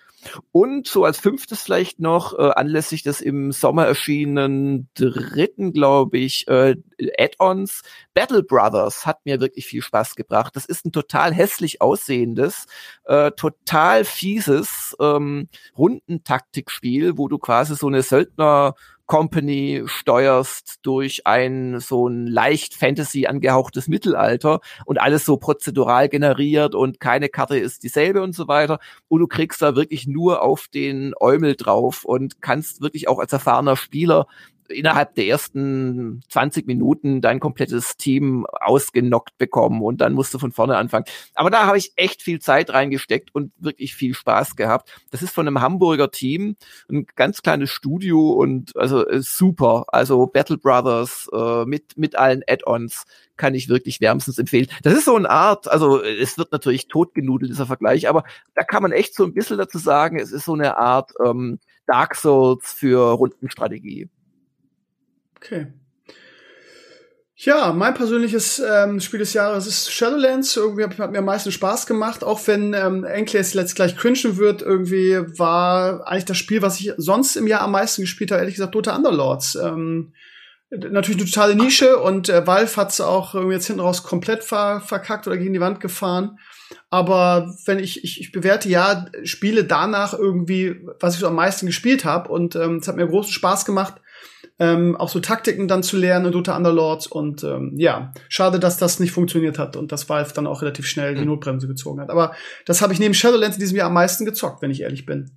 Und so als fünftes vielleicht noch, äh, anlässlich des im Sommer erschienenen dritten, glaube ich, äh, Add-ons, Battle Brothers hat mir wirklich viel Spaß gebracht. Das ist ein total hässlich aussehendes, äh, total fieses ähm, Rundentaktikspiel, wo du quasi so eine Söldner Company steuerst durch ein so ein leicht Fantasy angehauchtes Mittelalter und alles so prozedural generiert und keine Karte ist dieselbe und so weiter. Und du kriegst da wirklich nur auf den Eumel drauf und kannst wirklich auch als erfahrener Spieler innerhalb der ersten 20 Minuten dein komplettes Team ausgenockt bekommen und dann musst du von vorne anfangen. Aber da habe ich echt viel Zeit reingesteckt und wirklich viel Spaß gehabt. Das ist von einem Hamburger Team, ein ganz kleines Studio und also äh, super. Also Battle Brothers äh, mit mit allen Add-ons kann ich wirklich wärmstens empfehlen. Das ist so eine Art, also es wird natürlich totgenudelt, dieser Vergleich, aber da kann man echt so ein bisschen dazu sagen, es ist so eine Art ähm, Dark Souls für Rundenstrategie. Okay. Ja, mein persönliches ähm, Spiel des Jahres ist Shadowlands. Irgendwie hat, hat mir am meisten Spaß gemacht, auch wenn ähm, Enclaves jetzt gleich cringen wird. Irgendwie war eigentlich das Spiel, was ich sonst im Jahr am meisten gespielt habe, ehrlich gesagt, Dota Underlords. Ähm, natürlich eine totale Nische und äh, Valve hat's auch irgendwie jetzt hinten raus komplett ver verkackt oder gegen die Wand gefahren. Aber wenn ich, ich, ich bewerte ja Spiele danach irgendwie, was ich so am meisten gespielt habe und ähm, es hat mir großen Spaß gemacht, ähm, auch so Taktiken dann zu lernen in Dota Underlords. Und ähm, ja, schade, dass das nicht funktioniert hat und dass Valve dann auch relativ schnell die mhm. Notbremse gezogen hat. Aber das habe ich neben Shadowlands in diesem Jahr am meisten gezockt, wenn ich ehrlich bin.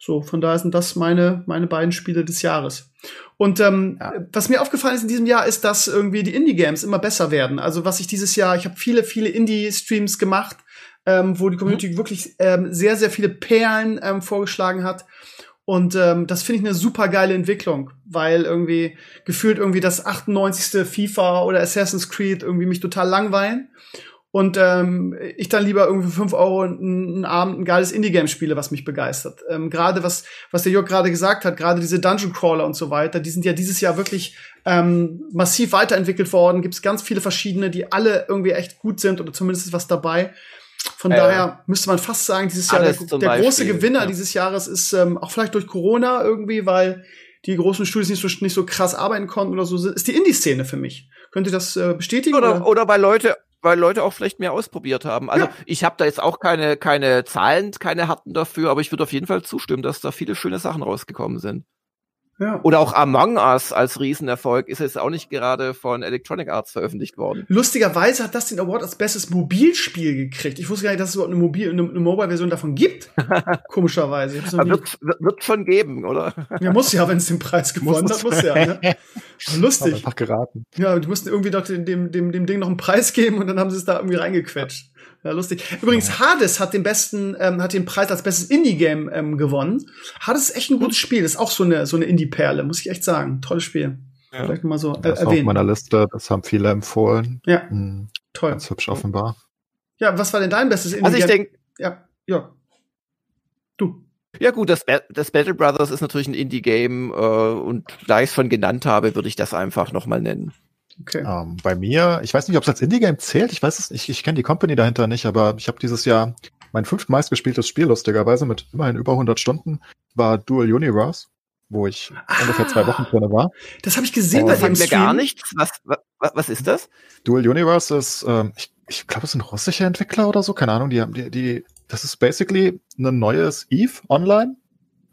So, von daher sind das meine, meine beiden Spiele des Jahres. Und ähm, ja. was mir aufgefallen ist in diesem Jahr, ist, dass irgendwie die Indie-Games immer besser werden. Also was ich dieses Jahr, ich habe viele, viele Indie-Streams gemacht, ähm, wo die Community mhm. wirklich ähm, sehr, sehr viele Perlen ähm, vorgeschlagen hat. Und ähm, das finde ich eine super geile Entwicklung, weil irgendwie gefühlt irgendwie das 98. FIFA oder Assassin's Creed irgendwie mich total langweilen. Und ähm, ich dann lieber irgendwie für 5 Euro einen Abend ein geiles Indie-Game spiele, was mich begeistert. Ähm, gerade was, was der Jörg gerade gesagt hat, gerade diese Dungeon Crawler und so weiter, die sind ja dieses Jahr wirklich ähm, massiv weiterentwickelt worden. Gibt es ganz viele verschiedene, die alle irgendwie echt gut sind oder zumindest ist was dabei. Von äh, daher müsste man fast sagen, dieses Jahr der, der große Gewinner ja. dieses Jahres ist ähm, auch vielleicht durch Corona irgendwie, weil die großen Studios nicht so, nicht so krass arbeiten konnten oder so, ist die Indie-Szene für mich. Könnt ihr das äh, bestätigen? Oder, oder, oder weil Leute weil Leute auch vielleicht mehr ausprobiert haben. Also ja. ich habe da jetzt auch keine keine Zahlen, keine harten dafür, aber ich würde auf jeden Fall zustimmen, dass da viele schöne Sachen rausgekommen sind. Ja. Oder auch Among Us als Riesenerfolg ist jetzt auch nicht gerade von Electronic Arts veröffentlicht worden. Lustigerweise hat das den Award als bestes Mobilspiel gekriegt. Ich wusste gar nicht, dass es überhaupt eine, Mobil eine, eine Mobile-Version davon gibt. Komischerweise. wird, wird schon geben, oder? Ja, muss ja, wenn es den Preis gewonnen hat, muss ja. Ne? Lustig. Einfach geraten. Ja, du musst irgendwie doch dem, dem, dem Ding noch einen Preis geben und dann haben sie es da irgendwie reingequetscht. Ja, lustig. Übrigens. Hades hat den besten, ähm, hat den Preis als bestes Indie-Game ähm, gewonnen. Hades ist echt ein gutes Spiel. Ist auch so eine, so eine Indie-Perle, muss ich echt sagen. Tolles Spiel. Ja. Vielleicht mal so äh, das erwähnen. auf meiner Liste, das haben viele empfohlen. Ja. Mhm. Toll. Ganz hübsch offenbar. Ja, was war denn dein bestes Indie-Game? Also ich denke, ja, ja. Du. Ja gut, das, das Battle Brothers ist natürlich ein Indie-Game äh, und da ich es schon genannt habe, würde ich das einfach nochmal nennen. Okay. Ähm, bei mir, ich weiß nicht, ob es als Indie-Game zählt, ich weiß es nicht, ich, ich kenne die Company dahinter nicht, aber ich habe dieses Jahr mein fünftmeist gespieltes Spiel, lustigerweise, mit immerhin über 100 Stunden, war Dual Universe, wo ich ah, ungefähr zwei Wochen drin war. Das habe ich gesehen bei dem Stream. gar nichts. Was, was, was ist das? Dual Universe ist, ähm, ich, ich glaube, es sind russische Entwickler oder so, keine Ahnung, die haben, die, die, das ist basically ein neues Eve online.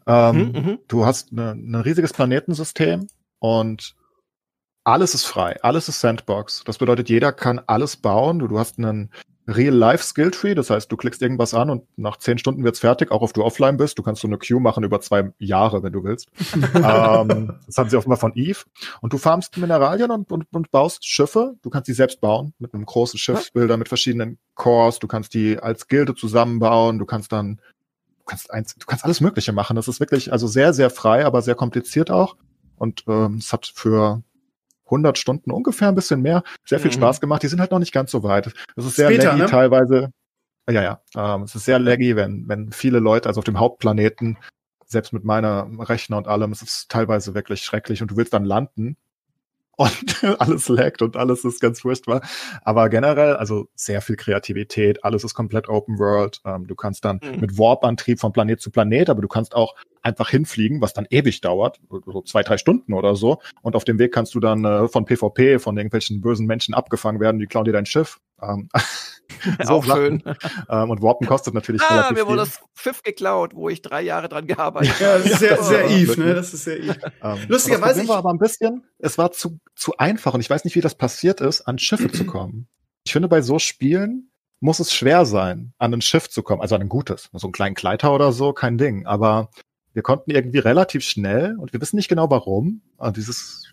Ähm, mhm, mhm. du hast ne, ein riesiges Planetensystem und alles ist frei, alles ist Sandbox. Das bedeutet, jeder kann alles bauen. Du, du hast einen Real-Life-Skill-Tree, das heißt, du klickst irgendwas an und nach zehn Stunden wird's fertig, auch if du offline bist. Du kannst so eine Queue machen über zwei Jahre, wenn du willst. ähm, das haben sie offenbar von Eve. Und du farmst Mineralien und, und, und baust Schiffe. Du kannst die selbst bauen mit einem großen Schiffsbilder, mit verschiedenen Cores. Du kannst die als Gilde zusammenbauen. Du kannst dann, du kannst eins, du kannst alles Mögliche machen. Das ist wirklich also sehr, sehr frei, aber sehr kompliziert auch. Und ähm, es hat für 100 Stunden ungefähr ein bisschen mehr. Sehr viel mhm. Spaß gemacht. Die sind halt noch nicht ganz so weit. Es ist sehr Später, laggy ne? teilweise. Ja, ja. Ähm, es ist sehr laggy, wenn, wenn viele Leute, also auf dem Hauptplaneten, selbst mit meiner Rechner und allem, es ist teilweise wirklich schrecklich und du willst dann landen und alles laggt und alles ist ganz furchtbar. Aber generell, also sehr viel Kreativität, alles ist komplett Open World. Ähm, du kannst dann mhm. mit Warp-Antrieb von Planet zu Planet, aber du kannst auch einfach hinfliegen, was dann ewig dauert, so zwei, drei Stunden oder so. Und auf dem Weg kannst du dann äh, von PvP, von irgendwelchen bösen Menschen abgefangen werden, die klauen dir dein Schiff. Ähm, so auch schön. Ähm, und Warpen kostet natürlich ah, relativ mir wurde das Schiff geklaut, wo ich drei Jahre dran gearbeitet habe. Ja, das ist sehr, sehr Eve, ne? Das ist sehr Eve. Ähm, Lustigerweise. Das war aber ein bisschen, es war zu, zu einfach und ich weiß nicht, wie das passiert ist, an Schiffe zu kommen. Ich finde, bei so Spielen muss es schwer sein, an ein Schiff zu kommen, also an ein gutes. So einen kleinen Kleiter oder so, kein Ding. Aber wir konnten irgendwie relativ schnell, und wir wissen nicht genau warum, dieses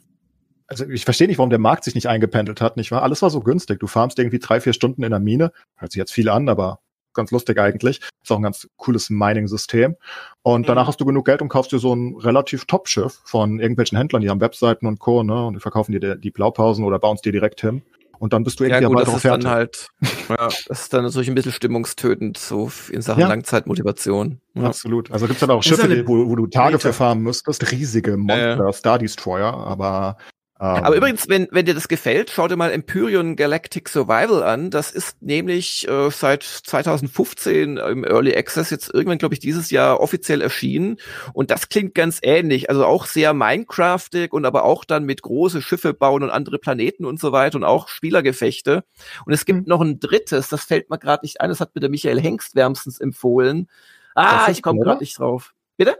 also ich verstehe nicht, warum der Markt sich nicht eingependelt hat, nicht wahr? Alles war so günstig. Du farmst irgendwie drei, vier Stunden in der Mine. Hört sich jetzt viel an, aber ganz lustig eigentlich. Ist auch ein ganz cooles Mining-System. Und mhm. danach hast du genug Geld und kaufst dir so ein relativ Top-Schiff von irgendwelchen Händlern, die haben Webseiten und Co., ne? Und die verkaufen dir die, die Blaupausen oder bauen es dir direkt hin. Und dann bist du irgendwie ja, gut, das ist fertig. dann halt, ja, das ist dann natürlich ein bisschen stimmungstötend, so in Sachen ja. Langzeitmotivation. Ja. Absolut. Also gibt's dann auch Schiffe, wo, wo du Tage für farmen müsstest, riesige Monster, Star Destroyer, aber aber ähm. übrigens, wenn, wenn dir das gefällt, schau dir mal Empyrean Galactic Survival an. Das ist nämlich äh, seit 2015 im Early Access jetzt irgendwann, glaube ich, dieses Jahr offiziell erschienen. Und das klingt ganz ähnlich. Also auch sehr Minecraftig und aber auch dann mit große Schiffe bauen und andere Planeten und so weiter und auch Spielergefechte. Und es gibt mhm. noch ein drittes, das fällt mir gerade nicht ein, das hat mir der Michael Hengst wärmstens empfohlen. Ah, ich komme gerade nicht drauf. Bitte?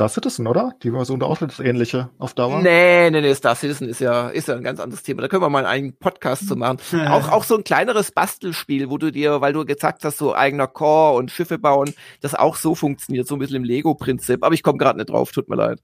Star Citizen, oder? Die Version auch das ähnliche auf Dauer. Nee, nee, nee, Star Citizen ist ja, ist ja ein ganz anderes Thema. Da können wir mal einen Podcast zu machen. Auch, auch so ein kleineres Bastelspiel, wo du dir, weil du gesagt hast, so eigener Core und Schiffe bauen, das auch so funktioniert, so ein bisschen im Lego-Prinzip. Aber ich komme gerade nicht drauf, tut mir leid.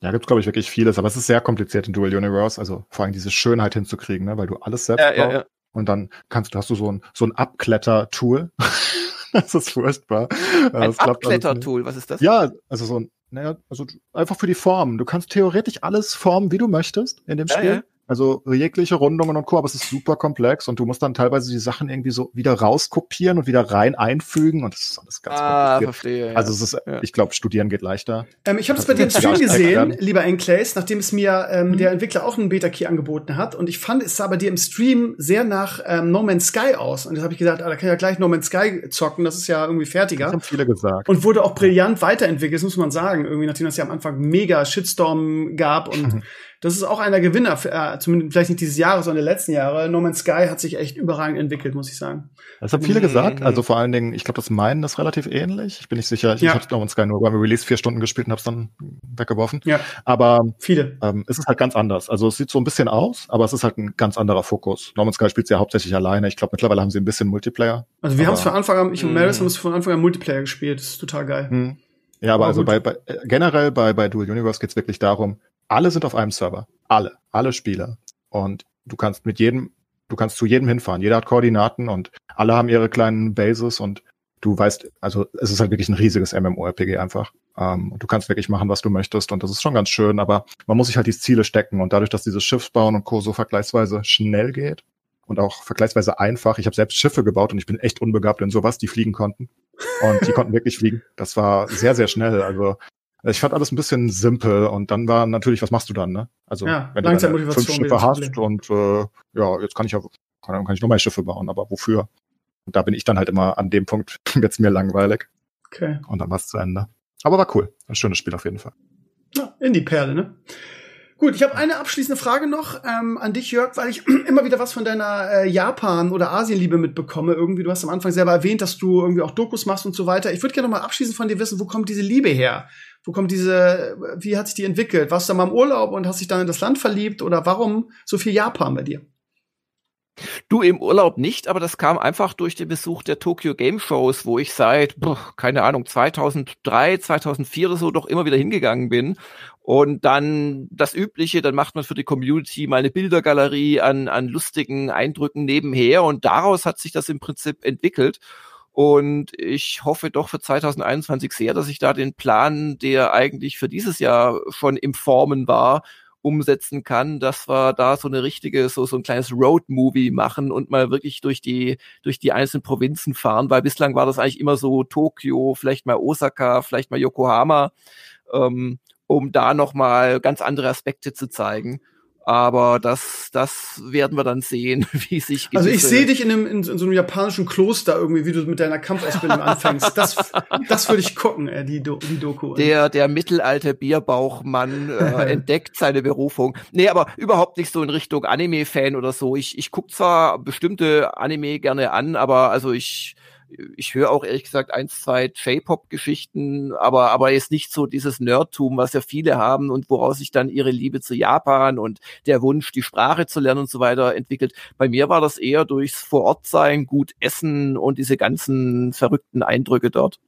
Ja, gibt's glaube ich wirklich vieles, aber es ist sehr kompliziert in Dual Universe, also vor allem diese Schönheit hinzukriegen, ne, weil du alles selbst ja, baust. Ja, ja. Und dann kannst du, hast du so ein, so ein Abkletter-Tool. das ist furchtbar. Ein Abkletter-Tool, was ist das? Ja, also so ein, naja, also einfach für die Formen. Du kannst theoretisch alles formen, wie du möchtest in dem Spiel. Ja, ja. Also jegliche Rundungen und Co., aber es ist super komplex und du musst dann teilweise die Sachen irgendwie so wieder rauskopieren und wieder rein einfügen und das ist alles ganz ah, verstehe, ja. Also es ist, ja. ich glaube, studieren geht leichter. Ähm, ich habe es bei dir im Stream gesehen, lieber Enclays, nachdem es mir ähm, mhm. der Entwickler auch einen Beta-Key angeboten hat und ich fand, es sah bei dir im Stream sehr nach ähm, No Man's Sky aus und jetzt habe ich gesagt, ah, da kann ich ja gleich No Man's Sky zocken, das ist ja irgendwie fertiger. Das haben viele gesagt. Und wurde auch brillant weiterentwickelt, das muss man sagen, irgendwie, nachdem das ja am Anfang mega Shitstorm gab und das ist auch einer Gewinner, für, äh, zumindest vielleicht nicht dieses Jahres, sondern der letzten Jahre. No Man's Sky hat sich echt überragend entwickelt, muss ich sagen. Das haben viele gesagt, also vor allen Dingen, ich glaube, das meinen ist relativ ähnlich. Ich bin nicht sicher, ich, ja. ich habe No Man's Sky nur beim Release vier Stunden gespielt und habe es dann weggeworfen. Ja. Aber viele. Ähm, es ist halt ganz anders. Also es sieht so ein bisschen aus, aber es ist halt ein ganz anderer Fokus. No Man's Sky spielt ja hauptsächlich alleine. Ich glaube, mittlerweile haben sie ein bisschen Multiplayer. Also wir haben es von Anfang an, ich und Maris haben es von Anfang an Multiplayer gespielt. Das ist total geil. Mh. Ja, aber, aber also bei, bei generell bei, bei Dual Universe geht's wirklich darum, alle sind auf einem Server. Alle. Alle Spieler. Und du kannst mit jedem, du kannst zu jedem hinfahren. Jeder hat Koordinaten und alle haben ihre kleinen Bases und du weißt, also es ist halt wirklich ein riesiges MMORPG einfach. Ähm, und du kannst wirklich machen, was du möchtest und das ist schon ganz schön, aber man muss sich halt die Ziele stecken und dadurch, dass dieses Schiffsbauen und Co. so vergleichsweise schnell geht und auch vergleichsweise einfach. Ich habe selbst Schiffe gebaut und ich bin echt unbegabt in sowas, die fliegen konnten. Und die konnten wirklich fliegen. Das war sehr, sehr schnell. Also ich fand alles ein bisschen simpel und dann war natürlich, was machst du dann, ne? Also ja, wenn du fünf Schiffe hast und äh, ja, jetzt kann ich ja kann, kann ich nur mehr Schiffe bauen, aber wofür? Und da bin ich dann halt immer an dem Punkt, wird's mir langweilig. Okay. Und dann war's zu Ende. Aber war cool. Ein schönes Spiel auf jeden Fall. Ja, in die Perle, ne? Gut, ich habe eine abschließende Frage noch ähm, an dich, Jörg, weil ich immer wieder was von deiner äh, Japan- oder Asienliebe mitbekomme. Irgendwie, du hast am Anfang selber erwähnt, dass du irgendwie auch Dokus machst und so weiter. Ich würde gerne noch mal abschließend von dir wissen, wo kommt diese Liebe her? Wo kommt diese, wie hat sich die entwickelt? Warst du da mal im Urlaub und hast dich dann in das Land verliebt oder warum so viel Japan bei dir? Du im Urlaub nicht, aber das kam einfach durch den Besuch der Tokyo Game Shows, wo ich seit, boah, keine Ahnung, 2003, 2004 oder so doch immer wieder hingegangen bin. Und dann das Übliche, dann macht man für die Community mal eine Bildergalerie an, an lustigen Eindrücken nebenher und daraus hat sich das im Prinzip entwickelt. Und ich hoffe doch für 2021 sehr, dass ich da den Plan, der eigentlich für dieses Jahr schon im Formen war, umsetzen kann, dass wir da so eine richtige, so, so ein kleines Road-Movie machen und mal wirklich durch die, durch die einzelnen Provinzen fahren, weil bislang war das eigentlich immer so Tokio, vielleicht mal Osaka, vielleicht mal Yokohama, ähm, um da nochmal ganz andere Aspekte zu zeigen. Aber das, das werden wir dann sehen, wie sich. Also ich sehe dich in, einem, in, so einem japanischen Kloster irgendwie, wie du mit deiner Kampfausbildung anfängst. Das, das würde ich gucken, äh, die, Do die Doku. Der, der mittelalte Bierbauchmann äh, entdeckt seine Berufung. Nee, aber überhaupt nicht so in Richtung Anime-Fan oder so. Ich, ich guck zwar bestimmte Anime gerne an, aber also ich ich höre auch ehrlich gesagt ein, zwei J-Pop-Geschichten, aber, aber jetzt nicht so dieses Nerdtum, was ja viele haben und woraus sich dann ihre Liebe zu Japan und der Wunsch, die Sprache zu lernen und so weiter entwickelt. Bei mir war das eher durchs Vorortsein, gut essen und diese ganzen verrückten Eindrücke dort.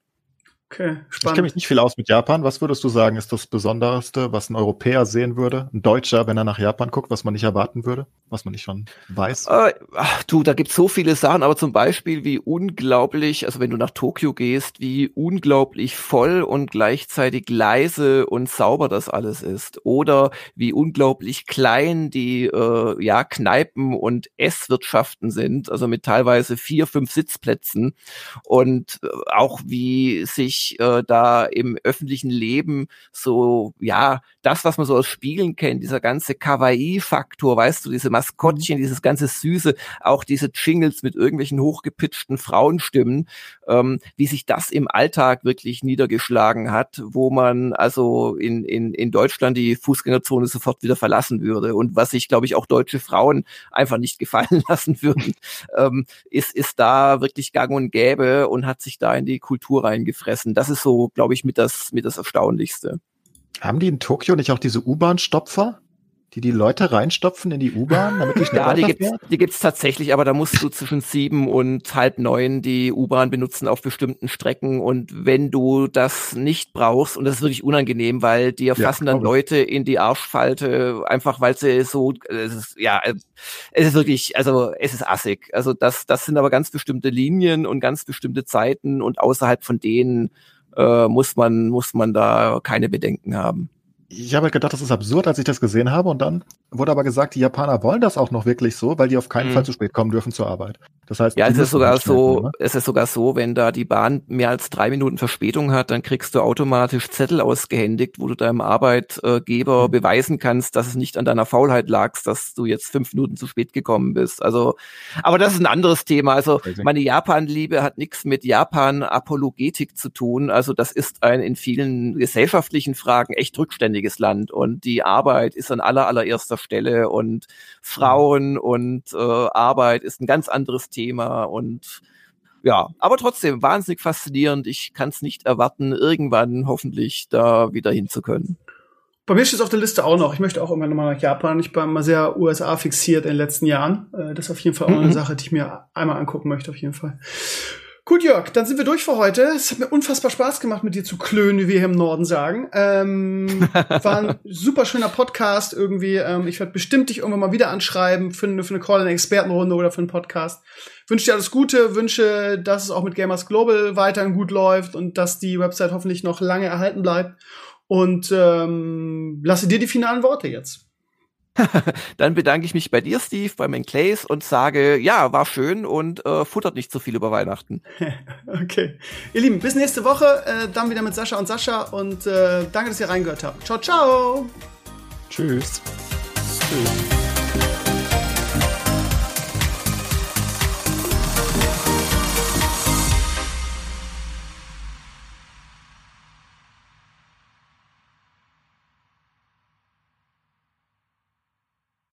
Okay, spannend. Ich kenne mich nicht viel aus mit Japan. Was würdest du sagen, ist das Besonderste, was ein Europäer sehen würde? Ein Deutscher, wenn er nach Japan guckt, was man nicht erwarten würde? Was man nicht schon weiß? Äh, ach, du, da gibt's so viele Sachen, aber zum Beispiel, wie unglaublich, also wenn du nach Tokio gehst, wie unglaublich voll und gleichzeitig leise und sauber das alles ist. Oder wie unglaublich klein die äh, ja, Kneipen und Esswirtschaften sind, also mit teilweise vier, fünf Sitzplätzen. Und äh, auch wie sich wirklich äh, da im öffentlichen Leben so, ja, das, was man so aus Spielen kennt, dieser ganze Kawaii-Faktor, weißt du, diese Maskottchen, mhm. dieses ganze Süße, auch diese Jingles mit irgendwelchen hochgepitchten Frauenstimmen, ähm, wie sich das im Alltag wirklich niedergeschlagen hat, wo man also in, in, in Deutschland die Fußgängerzone sofort wieder verlassen würde und was sich, glaube ich, auch deutsche Frauen einfach nicht gefallen lassen würden, ähm, ist, ist da wirklich gang und gäbe und hat sich da in die Kultur reingefressen lassen. Das ist so, glaube ich, mit das, mit das Erstaunlichste. Haben die in Tokio nicht auch diese U-Bahn-Stopfer? Die die Leute reinstopfen in die U-Bahn, damit die schnell Ja, die gibt's, die gibt's tatsächlich, aber da musst du zwischen sieben und halb neun die U-Bahn benutzen auf bestimmten Strecken. Und wenn du das nicht brauchst, und das ist wirklich unangenehm, weil die erfassen ja, dann Leute in die Arschfalte, einfach weil sie so, es ist, ja, es ist wirklich, also es ist assig. Also das, das sind aber ganz bestimmte Linien und ganz bestimmte Zeiten und außerhalb von denen äh, muss man, muss man da keine Bedenken haben ich habe halt gedacht, das ist absurd, als ich das gesehen habe. Und dann wurde aber gesagt, die Japaner wollen das auch noch wirklich so, weil die auf keinen mhm. Fall zu spät kommen dürfen zur Arbeit. Das heißt, ja, es ist sogar so, ne? es ist sogar so, wenn da die Bahn mehr als drei Minuten Verspätung hat, dann kriegst du automatisch Zettel ausgehändigt, wo du deinem Arbeitgeber Mhm. beweisen kannst, dass es nicht an deiner Faulheit lag, dass du jetzt fünf Minuten zu spät gekommen bist. Also, aber das ist ein anderes Thema. Also meine Japan-Liebe hat nichts mit Japan-Apologetik zu tun. Also das ist ein in vielen gesellschaftlichen Fragen echt rückständiges Land und die Arbeit ist an aller allererster Stelle und Frauen und äh, Arbeit ist ein ganz anderes Thema und ja, aber trotzdem wahnsinnig faszinierend. Ich kann es nicht erwarten, irgendwann hoffentlich da wieder hinzukönnen. Bei mir steht es auf der Liste auch noch. Ich möchte auch irgendwann nochmal nach Japan. Ich war immer sehr USA fixiert in den letzten Jahren. Äh, Das ist auf jeden Fall auch Mhm. eine Sache, die ich mir einmal angucken möchte, auf jeden Fall. Gut, Jörg, dann sind wir durch für heute. Es hat mir unfassbar Spaß gemacht, mit dir zu klönen, wie wir hier im Norden sagen. Ähm, war ein super schöner Podcast irgendwie. Ähm, ich werde bestimmt dich irgendwann mal wieder anschreiben für eine, für eine Call-in-Expertenrunde oder für einen Podcast. Wünsche dir alles Gute, wünsche, dass es auch mit Gamers Global weiterhin gut läuft und dass die Website hoffentlich noch lange erhalten bleibt. Und ähm, lasse dir die finalen Worte jetzt. Dann bedanke ich mich bei dir, Steve, beim Enclays und sage, ja, war schön und äh, futtert nicht zu viel über Weihnachten. Okay. Ihr Lieben, bis nächste Woche. Äh, dann wieder mit Sascha und Sascha. Und äh, danke, dass ihr reingehört habt. Ciao, ciao. Tschüss. Tschüss.